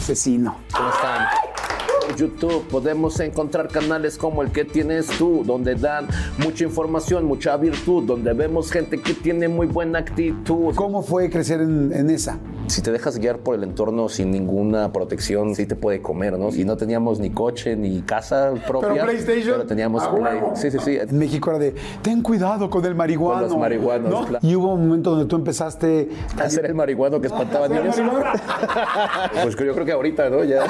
Asesino. ¿Cómo están? YouTube podemos encontrar canales como el que tienes tú, donde dan mucha información, mucha virtud, donde vemos gente que tiene muy buena actitud. ¿Cómo fue crecer en, en esa? Si te dejas guiar por el entorno sin ninguna protección, sí te puede comer, ¿no? Y no teníamos ni coche ni casa propia. ¿Pero PlayStation? Pero teníamos Ah, Play. Sí, sí, sí. En México era de, ten cuidado con el marihuano. Con los marihuanos, ¿no? claro. Y hubo un momento donde tú empezaste a Hacer el marihuano que espantaba niños. Pues yo creo que ahorita, ¿no? Ya.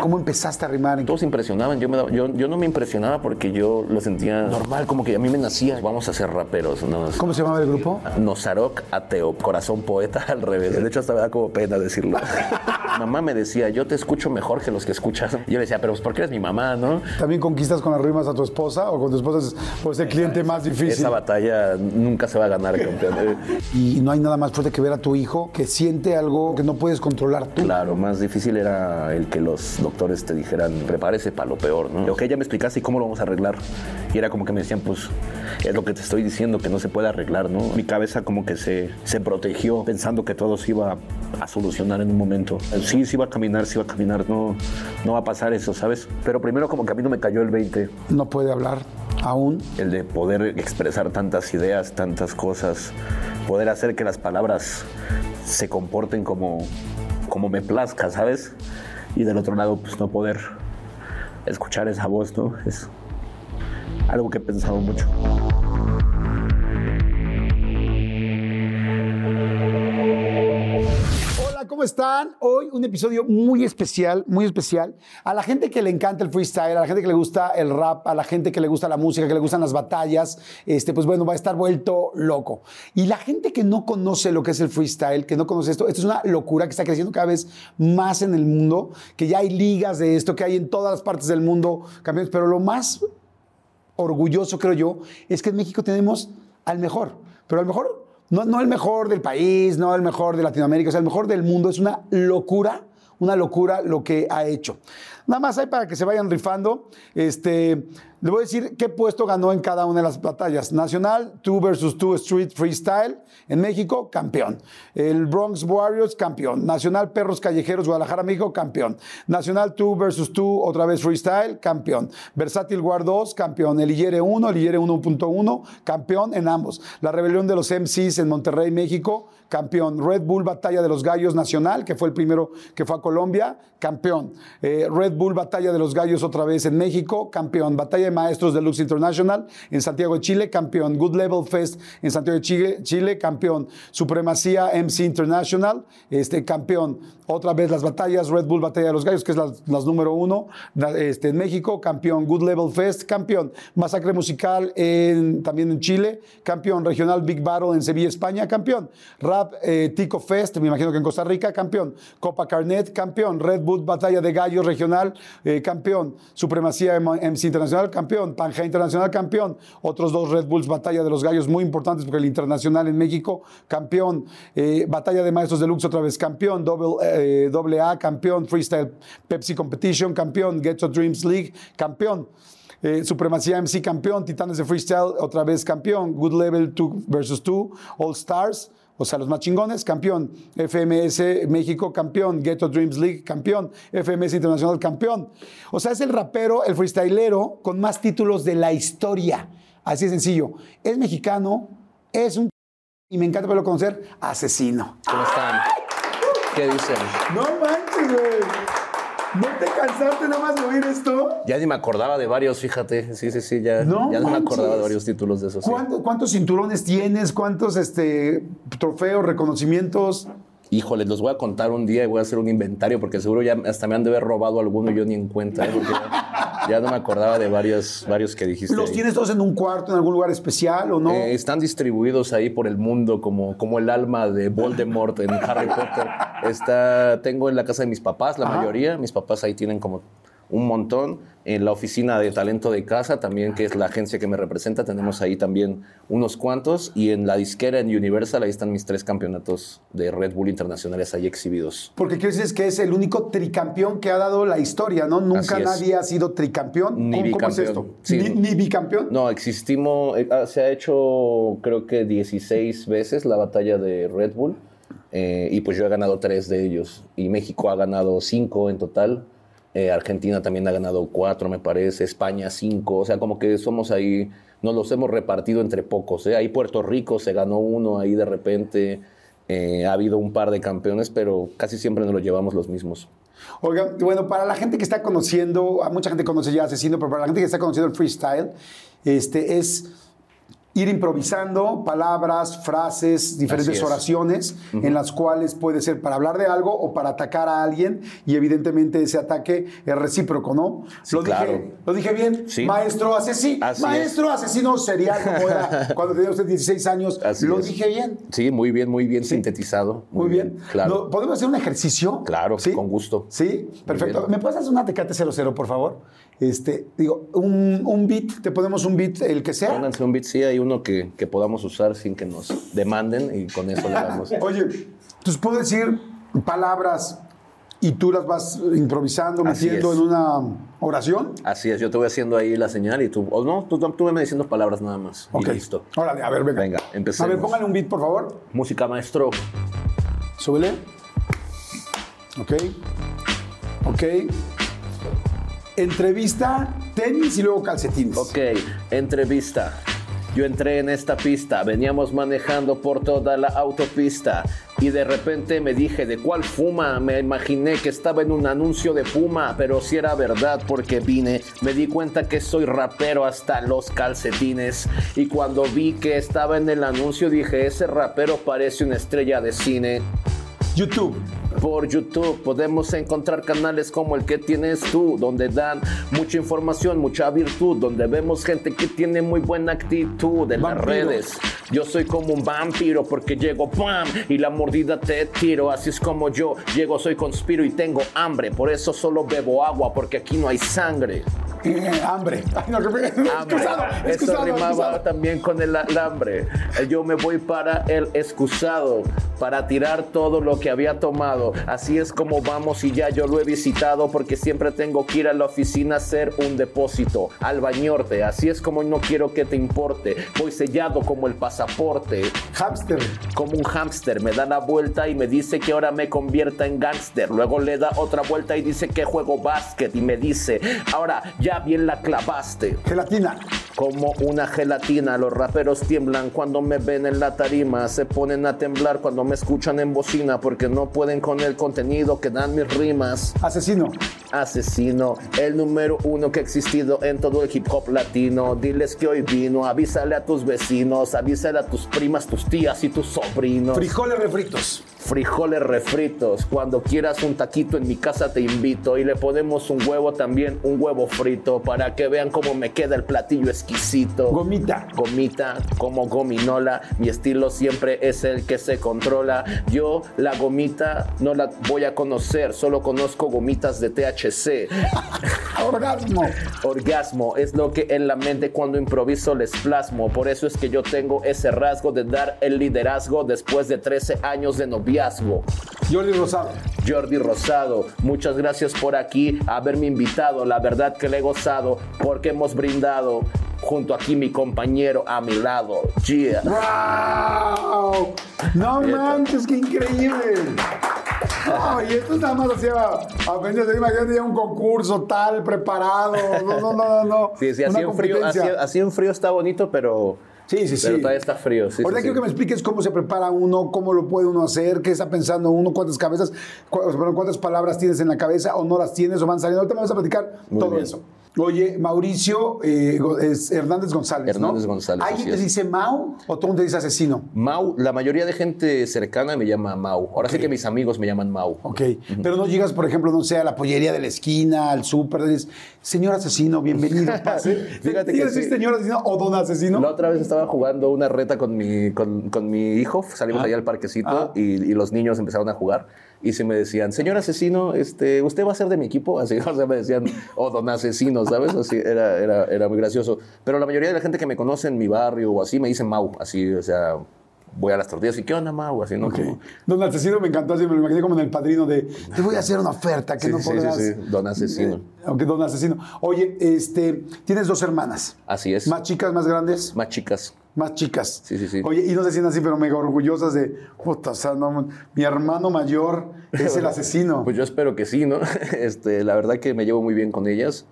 ¿Cómo empezaste a rimar? Todos impresionaban. Yo, me daba- yo, yo no me impresionaba porque yo lo sentía normal, como que a mí me nacía. Vamos a ser raperos, ¿no? ¿Cómo se llamaba el grupo? Nozarok ateo, corazón poeta al revés. De hecho, hasta me da como pena decirlo. mamá me decía, yo te escucho mejor que los que escuchas. Y yo le decía, pero pues porque eres mi mamá, ¿no? ¿También conquistas con las rimas a tu esposa o con tu esposa es pues, el cliente más difícil? Esa batalla nunca se va a ganar, campeón. Y no hay nada más fuerte que ver a tu hijo que siente algo que no puedes controlar tú. Claro, más difícil era el que los doctores te dijeran, prepárese para lo peor, ¿no? Ok, ya me explicaste y cómo lo vamos a arreglar. Y era como que me decían, pues, es lo que te estoy diciendo, que no se puede arreglar, ¿no? Mi cabeza como que se, se protegió pensando que todo se iba a solucionar en un momento. Sí, sí va a caminar, sí va a caminar, no, no va a pasar eso, ¿sabes? Pero primero como que a mí no me cayó el 20, No puede hablar aún. el de poder expresar tantas ideas, tantas cosas, poder hacer que las palabras se comporten como, como me plazca, ¿sabes? Y del otro lado, pues no poder escuchar esa voz, ¿no? Es algo que he pensado mucho. ¿Cómo están? Hoy un episodio muy especial, muy especial. A la gente que le encanta el freestyle, a la gente que le gusta el rap, a la gente que le gusta la música, que le gustan las batallas, este, pues bueno, va a estar vuelto loco. Y la gente que no conoce lo que es el freestyle, que no conoce esto, esto es una locura que está creciendo cada vez más en el mundo, que ya hay ligas de esto, que hay en todas las partes del mundo campeones, pero lo más orgulloso, creo yo, es que en México tenemos al mejor, pero al mejor, no, no el mejor del país, no el mejor de Latinoamérica, o sea, el mejor del mundo. Es una locura, una locura lo que ha hecho. Nada más hay para que se vayan rifando. Este, le voy a decir qué puesto ganó en cada una de las batallas. Nacional, 2 versus 2 Street Freestyle. En México, campeón. El Bronx Warriors, campeón. Nacional Perros Callejeros, Guadalajara, México, campeón. Nacional 2 versus 2, otra vez Freestyle, campeón. Versátil War 2, campeón. El IR 1, el IR 1.1, campeón en ambos. La rebelión de los MCs en Monterrey, México, campeón. Red Bull Batalla de los Gallos Nacional, que fue el primero que fue a Colombia, campeón. Eh, Red Bull Batalla de los Gallos otra vez en México, campeón. Batalla de Maestros Deluxe International en Santiago de Chile, campeón. Good Level Fest en Santiago de Chile, campeón. Supremacía MC International, este, campeón. Otra vez las batallas, Red Bull Batalla de los Gallos, que es las, número uno este, en México, campeón. Good Level Fest, campeón. Masacre Musical también en Chile, campeón. Regional Big Battle en Sevilla, España, campeón. Rap eh, Tico Fest, me imagino que en Costa Rica, campeón. Copa Carnet, campeón. Red Bull Batalla de Gallos Regional, eh, campeón. Supremacía MC Internacional, campeón. Pangea Internacional, campeón. Otros dos Red Bulls Batalla de los Gallos muy importantes porque el Internacional en México, campeón. Eh, Batalla de Maestros Deluxe otra vez, campeón. Eh, doble A, campeón. Freestyle Pepsi Competition, campeón. Ghetto Dreams League, campeón. Eh, Supremacía MC campeón, Titanes de Freestyle otra vez campeón, Good Level 2 versus 2, All Stars, o sea, los más chingones, campeón, FMS México campeón, Ghetto Dreams League campeón, FMS Internacional campeón. O sea, es el rapero, el freestylero con más títulos de la historia. Así de sencillo. Es mexicano, es un... Y me encanta verlo conocer, asesino. ¿Cómo están? ¿Qué dicen? No manches, güey. ¿No te cansaste nada más de oír esto? Ya ni me acordaba de varios, fíjate. Sí, sí, sí, ya No ya no me acordaba de varios títulos de esos. sí. ¿Cuánto- ¿Cuántos cinturones tienes? ¿Cuántos este, trofeos, reconocimientos? Híjole, los voy a contar un día y voy a hacer un inventario porque seguro ya hasta me han de haber robado alguno y yo ni en cuenta. ¿eh? Porque ya, no me acordaba de varios, varios que dijiste. ¿Los ahí. tienes todos en un cuarto, en algún lugar especial o no? Eh, están distribuidos ahí por el mundo como, como el alma de Voldemort en Harry Potter. Está, tengo en la casa de mis papás la Ajá. mayoría. Mis papás ahí tienen como un montón. En la oficina de talento de casa también, que es la agencia que me representa, tenemos ahí también unos cuantos. Y en la disquera en Universal, ahí están mis tres campeonatos de Red Bull internacionales ahí exhibidos. Porque quiero decir que es el único tricampeón que ha dado la historia, ¿no? Nunca nadie ha sido tricampeón. Ni ¿Cómo, cómo es bicampeón. esto? Sí. ¿Ni, ni bicampeón? No, existimos, eh, ah, se ha hecho creo que 16 veces la batalla de Red Bull eh, y pues yo he ganado tres de ellos y México ha ganado cinco en total. Eh, Argentina también ha ganado cuatro, me parece. España cinco. O sea, como que somos ahí, nos los hemos repartido entre pocos. ¿eh? Ahí Puerto Rico se ganó uno, ahí de repente eh, ha habido un par de campeones, pero casi siempre nos los llevamos los mismos. Oigan, bueno, para la gente que está conociendo, mucha gente conoce ya Asesino, pero para la gente que está conociendo el freestyle, este es ir improvisando palabras, frases, diferentes oraciones en las cuales puede ser para hablar de algo o para atacar a alguien y evidentemente ese ataque es recíproco, ¿no? Sí, lo, claro. dije, lo dije bien, Sí. maestro asesino, Así maestro asesino serial como era cuando tenía usted 16 años, Así lo es. dije bien. Sí, muy bien, muy bien sintetizado. Muy bien. Claro. No, ¿Podemos hacer un ejercicio? Claro, con gusto. Sí, perfecto. ¿Me puedes hacer una Tecate 00, por favor? Este, digo, un, un beat, te ponemos un beat, el que sea. Pónganse un beat, sí, hay uno que, que podamos usar sin que nos demanden y con eso le damos. Oye, entonces puedo decir palabras y tú las vas improvisando, Así metiendo es. en una oración. Así es, yo te voy haciendo ahí la señal y tú, o no, tú, tú me diciendo palabras nada más. Ok. Y listo. Órale, a ver, venga. Venga, empecemos. A ver, póngale un beat, por favor. Música maestro. Súbele. Ok. Ok. Entrevista, tenis y luego calcetines. Ok, entrevista. Yo entré en esta pista, veníamos manejando por toda la autopista y de repente me dije de cuál fuma, me imaginé que estaba en un anuncio de Puma, pero si era verdad porque vine, me di cuenta que soy rapero hasta los calcetines y cuando vi que estaba en el anuncio dije ese rapero parece una estrella de cine. YouTube. Por YouTube podemos encontrar canales como el que tienes tú, donde dan mucha información, mucha virtud, donde vemos gente que tiene muy buena actitud en las redes. Yo soy como un vampiro porque llego ¡pam! y la mordida te tiro. Así es como yo llego, soy conspiro y tengo hambre. Por eso solo bebo agua porque aquí no hay sangre. Eh, hambre. Ay, no, que- Hambre. excusado, Eso excusado, rimaba excusado. también con el alambre. Yo me voy para el excusado, para tirar todo lo que había tomado. Así es como vamos y ya yo lo he visitado porque siempre tengo que ir a la oficina a hacer un depósito, al bañorte. Así es como no quiero que te importe. Voy sellado como el pasaporte. Hamster. Como un hámster, me da la vuelta y me dice que ahora me convierta en gángster. Luego le da otra vuelta y dice que juego básquet. Y me dice, ahora ya bien la clavaste. Gelatina. Como una gelatina, los raperos tiemblan cuando me ven en la tarima, se ponen a temblar cuando me escuchan en bocina porque no pueden con el contenido que dan mis rimas. Asesino. Asesino, el número uno que ha existido en todo el hip hop latino. Diles que hoy vino, avísale a tus vecinos, avísale a tus primas, tus tías y tus sobrinos. Frijoles refritos. Frijoles refritos. Cuando quieras un taquito en mi casa te invito y le ponemos un huevo también, un huevo frito para que vean cómo me queda el platillo exquisito. Gomita. Gomita como gominola, mi estilo siempre es el que se controla. Yo la gomita no la voy a conocer, solo conozco gomitas de THC. Orgasmo. Orgasmo es lo que en la mente cuando improviso les plasmo. Por eso es que yo tengo ese rasgo de dar el liderazgo después de 13 años de noviazgo. Jordi Rosado. Jordi Rosado, muchas gracias por aquí haberme invitado. La verdad que le he gozado porque hemos brindado junto aquí mi compañero a mi lado. Yeah. ¡Wow! No manches, qué increíble. No, y esto nada más hacía apenas imagínate ya un concurso tal, preparado. No, no, no, no. no. Sí, sí, así en, frío, así, competencia. así en frío está bonito, pero, Sí, sí, sí. pero todavía está frío. Sí, Ahorita sí, quiero sí. que me expliques cómo se prepara uno, cómo lo puede uno hacer, qué está pensando uno, cuántas cabezas, cu- cuántas palabras tienes en la cabeza o no las tienes o van saliendo. Ahorita me vas a platicar Muy todo bien. eso. Oye, Mauricio eh, es Hernández González, ¿no? Hernández González, ¿Alguien te dice Mau o todo el mundo te dice asesino? Mau, la mayoría de gente cercana me llama Mau. Ahora sí que mis amigos me llaman Mau. Ok, pero no llegas, por ejemplo, no sé, a la pollería de la esquina, al súper, dices, señor asesino, bienvenido, pase. Fíjate ¿Te que sí. señor asesino o don asesino? La otra vez estaba jugando una reta con mi, con, con mi hijo, salimos Ah. allá al parquecito Ah. y, y los niños empezaron a jugar y se me decían, señor asesino, este, ¿usted va a ser de mi equipo? Así, o me decían, oh, don asesino, ¿sabes? Así, era, era, era muy gracioso. Pero la mayoría de la gente que me conoce en mi barrio o así me dicen Mau, así, o sea, voy a las tortillas y ¿qué onda, Mau? Así, ¿no? Como- Don asesino me encantó, así me lo imaginé como en el padrino de, te voy a hacer una oferta que Sí, no sí, sí, podrás. sí, don asesino. Aunque don asesino. Oye, este, tienes dos hermanas. Así es. ¿Más chicas, más grandes? Más chicas. Más chicas. Sí, sí, sí. Oye, y no se sienten así, pero mega orgullosas de, puta, o sea, no, mi hermano mayor es el asesino. Pues yo espero que sí, ¿no? Este, la verdad que me llevo muy bien con ellas.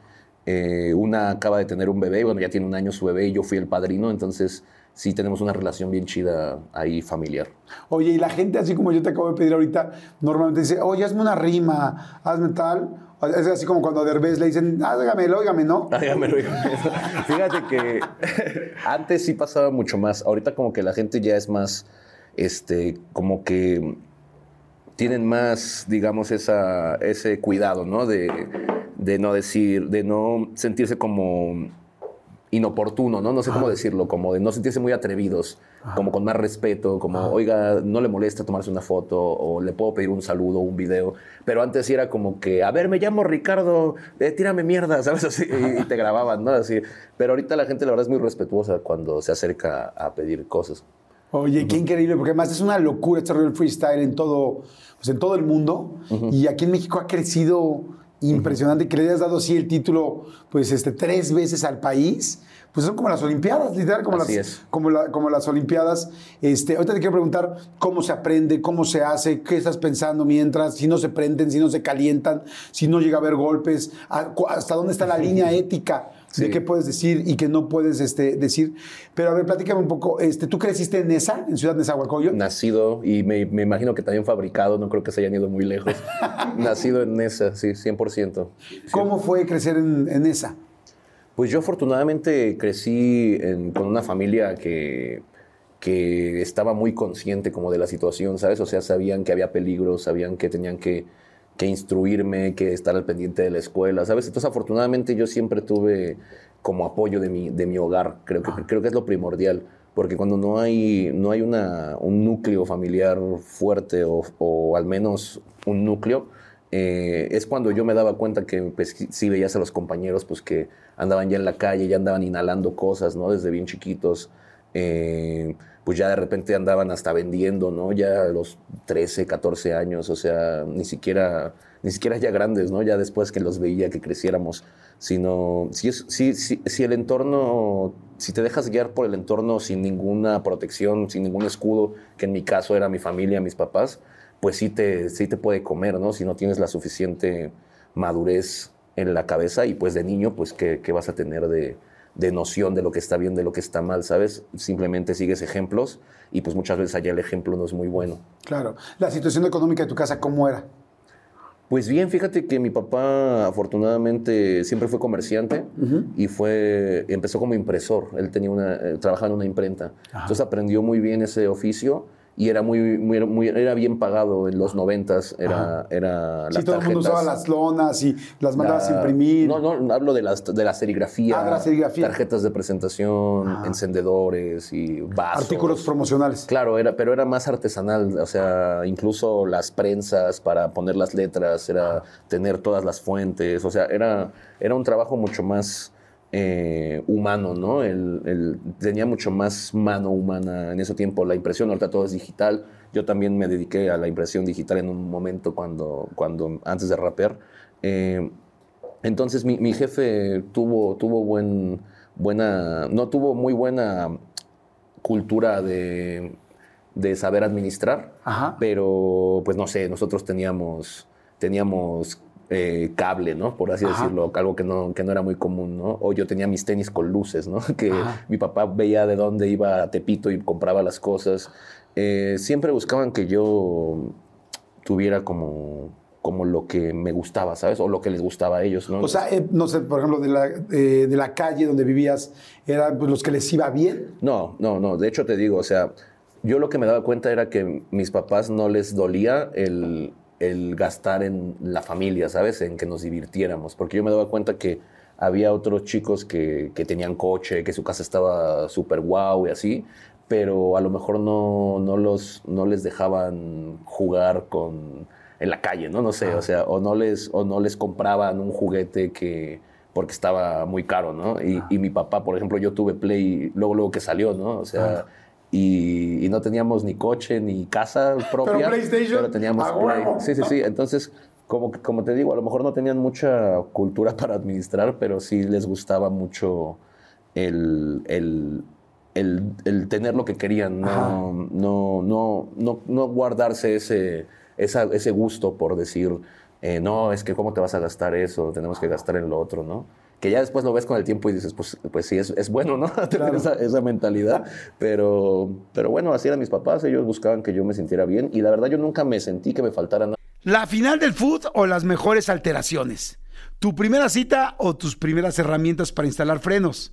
Eh, una acaba de tener un bebé, bueno, ya tiene un año su bebé y yo fui el padrino, entonces sí tenemos una relación bien chida ahí familiar. Oye, y la gente, así como yo te acabo de pedir ahorita, normalmente dice, oye, hazme una rima, hazme tal. Es así como cuando a Derbez le dicen, hágamelo, óigame, ¿no? Hágamelo, hágamelo. Fíjate que antes sí pasaba mucho más. Ahorita como que la gente ya es más, este, como que tienen más, digamos, esa, ese cuidado, ¿no? De, de no decir, de no sentirse como inoportuno, ¿no? No sé cómo decirlo, como de no sentirse muy atrevidos, como con más respeto, como, oiga, no le molesta tomarse una foto o le puedo pedir un saludo, un video. Pero antes sí era como que, a ver, me llamo Ricardo, eh, tírame mierda, ¿sabes? Así, y, y te grababan, ¿no? Así. Pero ahorita la gente, la verdad, es muy respetuosa cuando se acerca a pedir cosas. Oye, qué increíble, porque además es una locura este rollo del freestyle en todo, pues en todo el mundo. Y aquí en México ha crecido impresionante. Que le hayas dado así el título, pues, este, tres veces al país. Pues son como las Olimpiadas, literal, como, Así las, como, la- como las Olimpiadas. Este, ahorita te quiero preguntar cómo se aprende, cómo se hace, qué estás pensando mientras, si no se prenden, si no se calientan, si no llega a haber golpes, hasta dónde está la línea ética de qué puedes decir y qué no puedes este, decir. Pero a ver, platícame un poco. Este, ¿Tú creciste en esa, en Ciudad Nezahualcóyotl? Nacido y me, me imagino que también fabricado, no creo que se hayan ido muy lejos. Nacido en esa, sí, 100%. ¿Cómo fue crecer en, en esa? Pues yo afortunadamente crecí en- con una familia que, que estaba muy consciente como de la situación, ¿sabes? O sea, sabían que había peligro, sabían que tenían que, que instruirme, que estar al pendiente de la escuela, ¿sabes? Entonces afortunadamente yo siempre tuve como apoyo de mi, de mi hogar, creo que, creo que es lo primordial. Porque cuando no hay, no hay una, un núcleo familiar fuerte o, o al menos un núcleo, eh, es cuando yo me daba cuenta que pues, sí veías a los compañeros pues, que andaban ya en la calle, ya andaban inhalando cosas, ¿no? Desde bien chiquitos. eh, pues ya de repente andaban hasta vendiendo, ¿no? Ya a los 13, 14 años, o sea, ni siquiera, ni siquiera ya grandes, ¿no? Ya después que los veía, que creciéramos, sino si, es, si, si, si el entorno, si te dejas guiar por el entorno sin ninguna protección, sin ningún escudo, que en mi caso era mi familia, mis papás, pues sí te, sí te puede comer, ¿no? Si no tienes la suficiente madurez en la cabeza y pues de niño, pues ¿qué, qué vas a tener de, de noción de lo que está bien, de lo que está mal, ¿sabes? Simplemente sigues ejemplos y pues muchas veces allá el ejemplo no es muy bueno. Claro. La situación económica de tu casa, ¿cómo era? Pues bien, fíjate que mi papá afortunadamente siempre fue comerciante y fue empezó como impresor. Él tenía una eh, trabajaba en una imprenta. Entonces aprendió muy bien ese oficio y era muy, muy, muy- era bien pagado en los noventas. Era, era Sí, las todo el mundo tarjetas. usaba las lonas y las mandabas a imprimir. No, no, hablo de, las, de la serigrafía. Ah, de la serigrafía. Tarjetas de presentación, encendedores y vasos. Artículos promocionales. Claro, era, pero era más artesanal, o sea, incluso las prensas para poner las letras, era tener todas las fuentes, o sea, era, era un trabajo mucho más eh, humano, ¿no? El, el- tenía mucho más mano humana en ese tiempo. La impresión, ahorita todo es digital. Yo también me dediqué a la impresión digital en un momento cuando, cuando antes de rapear. Eh, entonces mi, mi jefe tuvo, tuvo buen, buena, no tuvo muy buena cultura de, de saber administrar, Ajá. pero pues no sé, nosotros teníamos, teníamos eh, cable, ¿no? Por así Ajá. decirlo, algo que no, que no era muy común, ¿no? O yo tenía mis tenis con luces, ¿no? Que Ajá. mi papá veía de dónde iba a Tepito y compraba las cosas. Eh, siempre buscaban que yo tuviera como como lo que me gustaba, ¿sabes? O lo que les gustaba a ellos, ¿no? O sea, eh, no sé, por ejemplo, de la, eh, de la calle donde vivías, ¿eran pues, los que les iba bien? No, no, no. De hecho, te digo, o sea, yo lo que me daba cuenta era que mis papás no les dolía el, el gastar en la familia, ¿sabes? En que nos divirtiéramos. Porque yo me daba cuenta que había otros chicos que, que tenían coche, que su casa estaba súper guau y así, pero a lo mejor no, no, los, no les dejaban jugar con, en la calle, ¿no? No sé, o sea, o no, les, o no les compraban un juguete que porque estaba muy caro, ¿no? Y, y mi papá, por ejemplo, yo tuve Play luego, luego que salió, ¿no? O sea, y, y no teníamos ni coche ni casa propia. Pero PlayStation, Pero teníamos a Play. Sí, sí, sí. Entonces, como, como te digo, a lo mejor no tenían mucha cultura para administrar, pero sí les gustaba mucho el, el, el, el tener lo que querían, no, no, no, no, no guardarse ese, esa- ese gusto por decir, eh, no, es que cómo te vas a gastar eso, tenemos que gastar en lo otro, ¿no? Que ya después lo ves con el tiempo y dices, pues, pues sí, es, es bueno, ¿no? Tener esa, esa mentalidad. Pero, pero bueno, así eran mis papás, ellos buscaban que yo me sintiera bien y la verdad yo nunca me sentí que me faltara nada. ¿La final del food o las mejores alteraciones? ¿Tu primera cita o tus primeras herramientas para instalar frenos?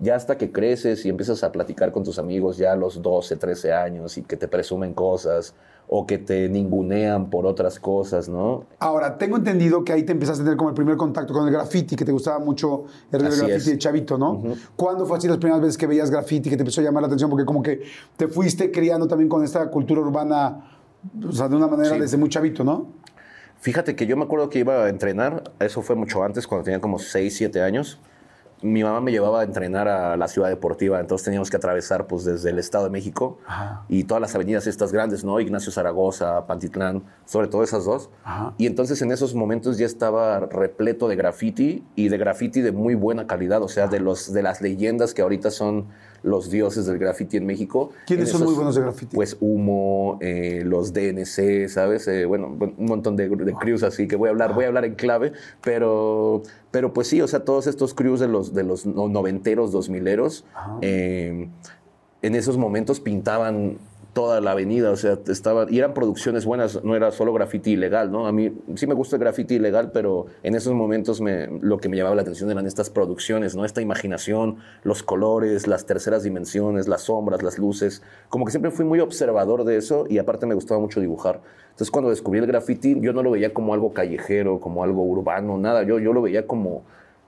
Ya hasta que creces y empiezas a platicar con tus amigos ya a los 12, 13 años y que te presumen cosas o que te ningunean por otras cosas, ¿no? Ahora, tengo entendido que ahí te empezaste a tener como el primer contacto con el graffiti, que te gustaba mucho el Así graffiti es. de chavito, ¿no? ¿Cuándo fue así las primeras veces que veías graffiti, que te empezó a llamar la atención? Porque como que te fuiste criando también con esta cultura urbana, o sea, de una manera Sí. desde muy chavito, ¿no? Fíjate que yo me acuerdo que iba a entrenar, eso fue mucho antes, cuando tenía como 6, 7 años. Mi mamá me llevaba a entrenar a la ciudad deportiva, entonces teníamos que atravesar pues desde el Estado de México y todas las avenidas estas grandes, ¿no? Ignacio Zaragoza, Pantitlán, sobre todo esas dos. Ajá. Y entonces en esos momentos ya estaba repleto de graffiti y de graffiti de muy buena calidad, o sea, de, los, de las leyendas que ahorita son los dioses del graffiti en México. ¿Quiénes En son esos- muy buenos de graffiti? Pues Humo, eh, los DNC, ¿sabes? Eh, bueno, un montón de, de crews así que voy a hablar, voy a hablar en clave, pero, pero pues sí, o sea, todos estos crews de los, de los no- noventeros, dos mileros, eh, en esos momentos pintaban toda la avenida, o sea, estaba, y eran producciones buenas, no era solo graffiti ilegal, ¿no? A mí sí me gusta el graffiti ilegal, pero en esos momentos me, lo que me llamaba la atención eran estas producciones, ¿no? Esta imaginación, los colores, las terceras dimensiones, las sombras, las luces, como que siempre fui muy observador de eso y aparte me gustaba mucho dibujar. Entonces cuando descubrí el graffiti, yo no lo veía como algo callejero, como algo urbano, nada, yo, yo lo veía como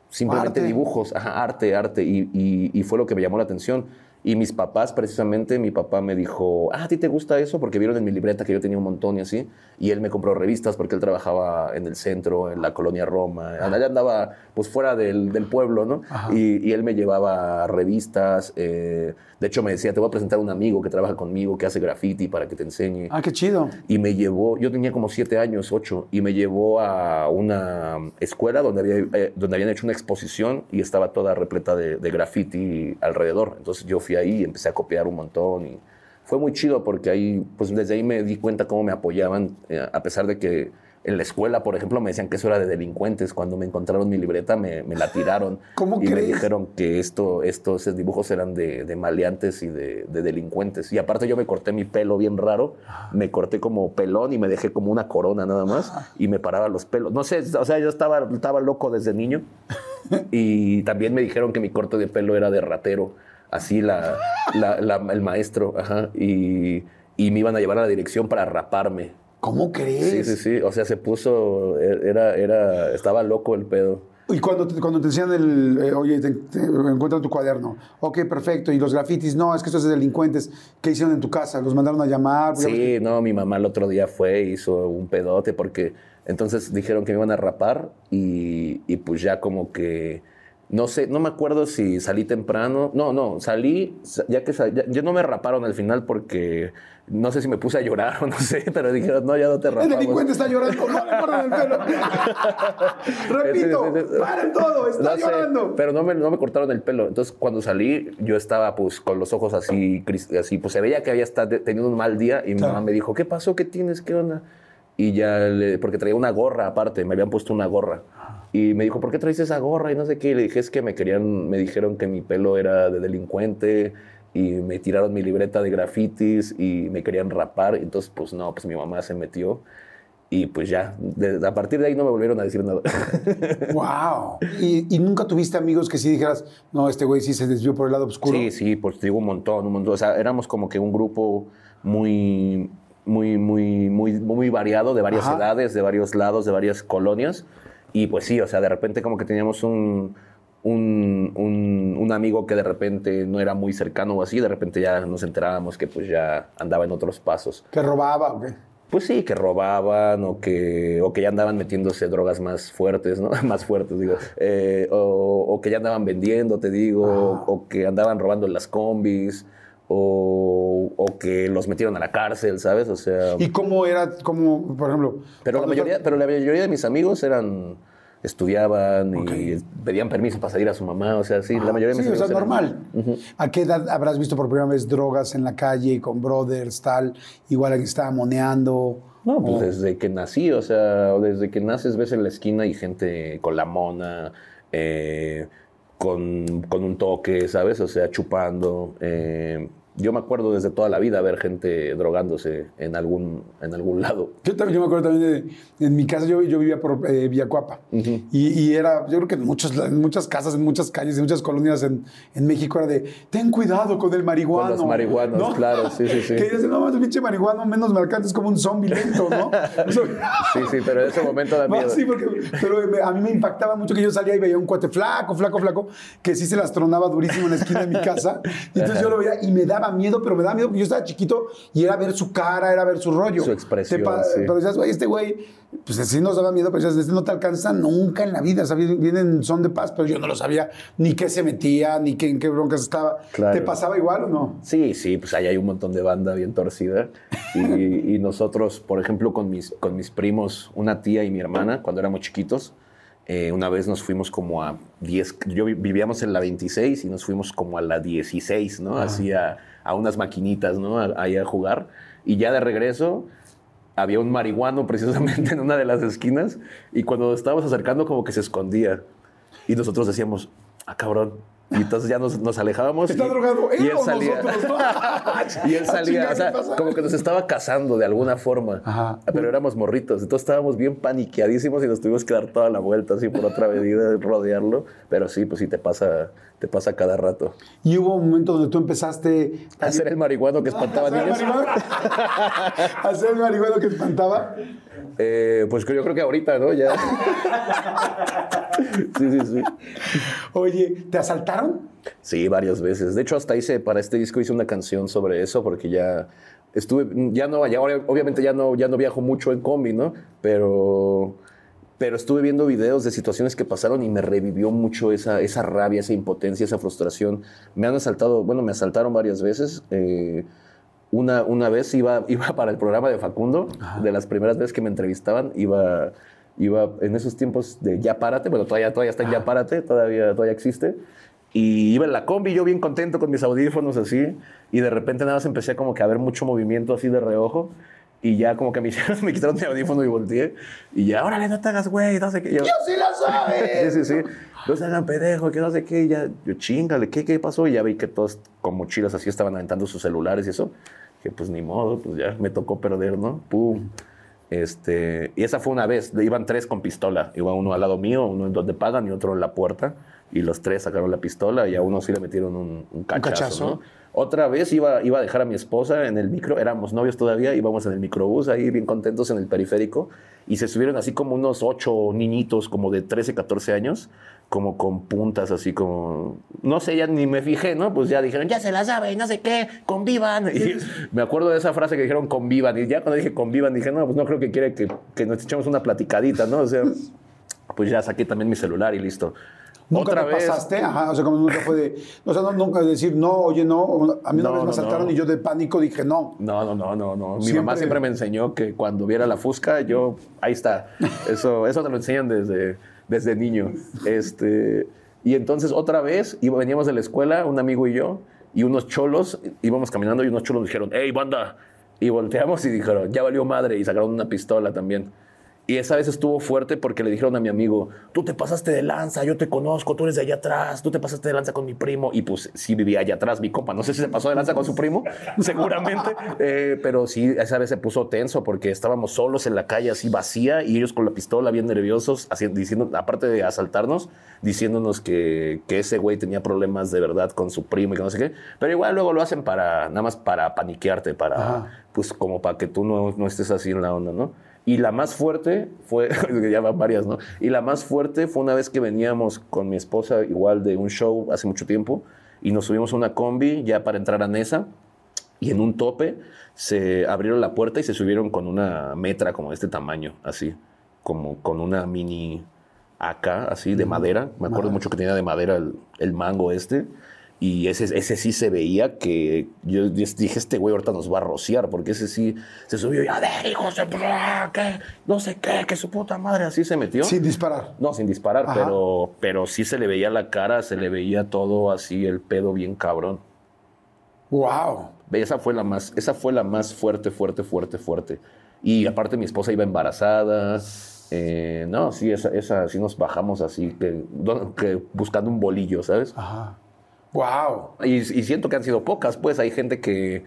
simplemente Arte. dibujos, ajá, arte, arte, y, y- y fue lo que me llamó la atención. Y mis papás, precisamente, mi papá me dijo, ah, ¿a ti te gusta eso? Porque vieron en mi libreta que yo tenía un montón y así. Y él me compró revistas porque él trabajaba en el centro, en la colonia Roma. Allá andaba, pues, fuera del, del pueblo, ¿no? Y, y él me llevaba revistas. eh, de hecho, me decía, te voy a presentar a un amigo que trabaja conmigo, que hace graffiti para que te enseñe. Ah, qué chido. Y me llevó, yo tenía como siete años, ocho, y me llevó a una escuela donde, había, eh, donde habían hecho una exposición y estaba toda repleta de, de graffiti alrededor. Entonces yo fui ahí y empecé a copiar un montón y fue muy chido porque ahí, pues desde ahí me di cuenta cómo me apoyaban, eh, a pesar de que en la escuela, por ejemplo, me decían que eso era de delincuentes. Cuando me encontraron mi libreta, me, me la tiraron. ¿Cómo y me crees? dijeron que esto, estos dibujos eran de, de maleantes y de, de delincuentes. Y aparte yo me corté mi pelo bien raro, me corté como pelón y me dejé como una corona nada más y me paraba los pelos. No sé, o sea, yo estaba, estaba loco desde niño y también me dijeron que mi corte de pelo era de ratero, así la, la- la- el maestro, ajá, y, y me iban a llevar a la dirección para raparme. ¿Cómo crees? Sí, sí, sí, o sea, se puso, era, era, estaba loco el pedo. Y cuando te, cuando te decían el, eh, oye, te, te encuentran tu cuaderno. Ok, perfecto. Y los grafitis, no, es que estos es de delincuentes. ¿Qué hicieron en tu casa? ¿Los mandaron a llamar? Sí, no, mi mamá el otro día fue, hizo un pedote porque entonces dijeron que me iban a rapar y, y pues ya como que, no sé, no me acuerdo si salí temprano. No, no, salí, sa- ya que sal- ya, ya no me raparon al final porque no sé si me puse a llorar o no sé, pero dijeron, no, ya no te El rapamos. delincuente está llorando. No le corran el pelo. Repito, paren todo. Está No sé, llorando. pero no me, no me cortaron el pelo. Entonces, cuando salí, yo estaba pues con los ojos así, así pues se veía que había estado teniendo un mal día y mi Claro. mamá me dijo, ¿qué pasó? ¿Qué tienes? ¿Qué onda? Y ya, le- porque traía una gorra aparte, me habían puesto una gorra. Y me dijo, ¿por qué traes esa gorra? Y no sé qué. Y le dije, es que me querían, me dijeron que mi pelo era de delincuente y me tiraron mi libreta de grafitis y me querían rapar. Entonces, pues no, pues mi mamá se metió. Y pues ya, de- a partir de ahí no me volvieron a decir nada. Wow. ¿Y, y nunca tuviste amigos que sí dijeras, no, este güey sí se desvió por el lado oscuro? Sí, sí, pues digo un montón, un montón. O sea, éramos como que un grupo muy, muy, muy, muy, muy variado, de varias Ajá. edades, de varios lados, de varias colonias. Y pues sí, o sea, de repente como que teníamos un, un, un- un amigo que de repente no era muy cercano o así, de repente ya nos enterábamos que pues ya andaba en otros pasos. ¿Que robaba o qué? Pues sí, que robaban o que, o que ya andaban metiéndose drogas más fuertes, ¿no? más fuertes, digo. Eh, o, o que ya andaban vendiendo, te digo, o que andaban robando las combis, o, o que los metieron a la cárcel, ¿sabes? O sea... ¿Y cómo era, como, por ejemplo? Pero la, mayoría, pero la mayoría de mis amigos eran estudiaban Ok. y pedían permiso para salir a su mamá, o sea, sí, la mayoría de mis Sí, o sea, amigos eran- normal. ¿A qué edad habrás visto por primera vez drogas en la calle, con brothers, tal? Igual alguien estaba moneando. No, pues o- desde que nací, o sea, desde que naces ves en la esquina y gente con la mona, eh, con, con un toque, ¿sabes? O sea, chupando. eh, yo me acuerdo desde toda la vida ver gente drogándose en algún, en algún lado. Yo, también, yo me acuerdo también de, en mi casa, yo, yo vivía por eh, Villacuapa. y, y era, yo creo que en, muchos, en muchas casas, en muchas calles, en muchas colonias en, en México era de, ten cuidado con el marihuano. Con los marihuanos, claro, sí, sí, sí. Que dices, no, mames, pinche marihuano, menos me alcanza, es como un zombie lento, ¿no? Sí, sí, pero en ese momento da No, miedo. sí, porque pero a mí me impactaba mucho que yo salía y veía un cuate flaco, flaco, flaco, que sí se las tronaba durísimo en la esquina de mi casa. Y entonces yo lo veía y me daba miedo, pero me daba miedo porque yo estaba chiquito y era ver su cara, era ver su rollo. Su expresión, sí. Pero decías, güey, este güey, pues sí nos daba miedo, pero decías, este no te alcanza nunca en la vida. O sea, vienen, son de paz, pero yo no lo sabía ni qué se metía, ni qué, en qué broncas estaba. Claro. ¿Te pasaba igual o no? Sí, sí, pues ahí hay un montón de banda bien torcida. Y, y nosotros, por ejemplo, con mis, con mis primos, una tía y mi hermana, cuando éramos chiquitos, eh, una vez nos fuimos como a 10, yo vi- vivíamos en la 26 y nos fuimos como a la 16, ¿no? Así a, a unas maquinitas, ¿no? A- Ahí a jugar. Y ya de regreso había un marihuano precisamente en una de las esquinas y cuando nos estábamos acercando como que se escondía. Y nosotros decíamos, ah, cabrón. Y entonces ya nos, nos alejábamos. Está y, drogado él y él o salía. nosotros, ¿no? Y él Ah, salía, o sea, como que nos estaba cazando de alguna forma. Ajá. Pero éramos morritos, entonces estábamos bien paniqueadísimos y nos tuvimos que dar toda la vuelta así por otra avenida, rodearlo. Pero sí, pues sí te pasa, te pasa cada rato. Y hubo un momento donde tú empezaste a Hacer el marihuano que espantaba ¿Hacer niños. ¿Hacer el marihuano que espantaba? Eh, pues yo creo que ahorita, ¿no? Ya. Sí, sí, sí. Oye, ¿te asaltaron? Sí, varias veces. De hecho, hasta hice, para este disco hice una canción sobre eso porque ya estuve, ya no, ya, obviamente ya no, ya no viajo mucho en combi, ¿no? Pero, pero estuve viendo videos de situaciones que pasaron y me revivió mucho esa, esa rabia, esa impotencia, esa frustración. Me han asaltado, bueno, me asaltaron varias veces. eh, una, una vez iba, iba para el programa de Facundo, de las primeras veces que me entrevistaban, iba, iba en esos tiempos de Ya Párate, bueno, todavía, todavía está en Ya Párate, todavía, todavía existe. Y iba en la combi, yo bien contento con mis audífonos así, y de repente nada más empecé como que a ver mucho movimiento así de reojo, y ya como que me, hicieron, me quitaron mi audífono y volteé, y ya, órale, no te hagas güey, no sé qué. Yo, ¡Yo sí lo sabes! Sí, sí, sí. No se hagan pendejo, que no sé qué. Y ya, yo, chingale, ¿qué, ¿qué pasó? Y ya vi que todos con mochilas así estaban aventando sus celulares y eso. Que pues ni modo, pues ya me tocó perder, ¿no? Pum. Este, y esa fue una vez. Iban tres con pistola. Iba uno al lado mío, uno en donde pagan y otro en la puerta. Y los tres sacaron la pistola y a uno sí le metieron un, un cachazo, cachazo. ¿no? Otra vez iba, iba a dejar a mi esposa en el micro, éramos novios todavía, íbamos en el microbús ahí bien contentos en el periférico y se subieron así como unos ocho niñitos como de 13, 14 años, como con puntas así como, no sé, ya ni me fijé, ¿no? Pues ya dijeron, ya se la sabe, no sé qué, convivan. Y me acuerdo de esa frase que dijeron, convivan. Y ya cuando dije convivan, dije, no, pues no creo que quiere que, que nos echemos una platicadita, ¿no? O sea, pues ya saqué también mi celular y listo. ¿Nunca Otra te vez. pasaste? Ajá, o sea, como nunca fue de... O sea, no, nunca decir, no, oye, no. A mí una No, vez me no, asaltaron no. y yo de pánico dije, no. No, no, no, no, no. Mi Siempre- mamá siempre me enseñó que cuando viera la fusca, yo, ahí está. Eso, eso te lo enseñan desde, desde niño. Este, y entonces otra vez iba- veníamos de la escuela, un amigo y yo, y unos cholos, íbamos caminando y unos cholos dijeron, hey, banda. Y volteamos y dijeron, ya valió madre, y sacaron una pistola también. Y esa vez estuvo fuerte porque le dijeron a mi amigo, tú te pasaste de lanza, yo te conozco, tú eres de allá atrás, tú te pasaste de lanza con mi primo. Y pues sí vivía allá atrás mi compa. No sé si se pasó de lanza con su primo, seguramente. Eh, pero sí, esa vez se puso tenso porque estábamos solos en la calle así vacía y ellos con la pistola bien nerviosos, así, diciendo, aparte de asaltarnos, diciéndonos que, que ese güey tenía problemas de verdad con su primo y que no sé qué. Pero igual luego lo hacen para, nada más para paniquearte, para, Ajá. pues como para que tú no, no estés así en la onda, ¿no? Y la más fuerte fue, ya van varias, ¿no? Y la más fuerte fue una vez que veníamos con mi esposa igual de un show hace mucho tiempo y nos subimos a una combi ya para entrar a Nesa y en un tope se abrieron la puerta y se subieron con una metra como de este tamaño, así, como con una mini AK, así, de madera. Me acuerdo mucho que tenía de madera el, el mango este. Y ese, ese sí se veía que yo dije, este güey ahorita nos va a rociar, porque ese sí se subió y a ver, hijos de puta, que no sé qué, que su puta madre, así se metió. Sin disparar. No, sin disparar, Ajá. pero, pero sí se le veía la cara, se le veía todo así, el pedo bien cabrón. Wow. Esa fue la más, esa fue la más fuerte, fuerte, fuerte, fuerte. Y aparte mi esposa iba embarazada. eh, no, sí, esa, esa sí nos bajamos así, que buscando un bolillo, ¿sabes? Ajá. Wow. Y, y siento que han sido pocas, pues hay gente que,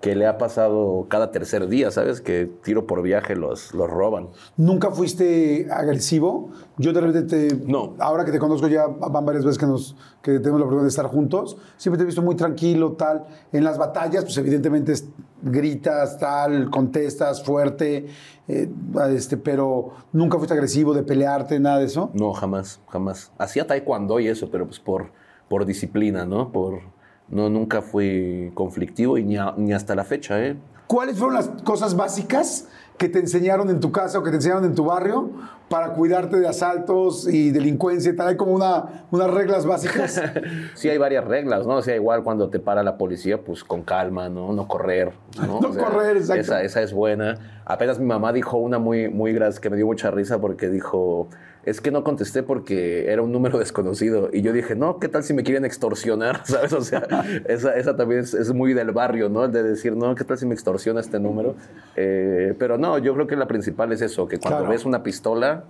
que le ha pasado cada tercer día, ¿sabes? Que tiro por viaje los, los roban. ¿Nunca fuiste agresivo? Yo de repente te... No. Ahora que te conozco ya van varias veces que, nos, que tenemos la oportunidad de estar juntos. Siempre te he visto muy tranquilo, tal. En las batallas, pues evidentemente es- gritas, tal, contestas fuerte, eh, este, pero nunca fuiste agresivo de pelearte, nada de eso. No, jamás, jamás. Hacía taekwondo y eso, pero pues por, por disciplina, ¿no? Por, no, nunca fui conflictivo y ni, a- ni hasta la fecha, ¿eh? ¿Cuáles fueron las cosas básicas que te enseñaron en tu casa o que te enseñaron en tu barrio para cuidarte de asaltos y delincuencia y tal? Hay como una, unas reglas básicas. Sí hay varias reglas, ¿no? O sea, igual cuando te para la policía, pues con calma, ¿no? No correr, ¿no? No O sea, correr, exacto. Esa, esa es buena. Apenas mi mamá dijo una muy, muy que me dio mucha risa porque dijo, es que no contesté porque era un número desconocido. Y yo dije, no, ¿qué tal si me quieren extorsionar? ¿Sabes? O sea, esa, esa también es, es muy del barrio, ¿no? De decir, no, ¿qué tal si me extorsiona este número? Eh, pero no, yo creo que la principal es eso, que cuando Claro. ves una pistola,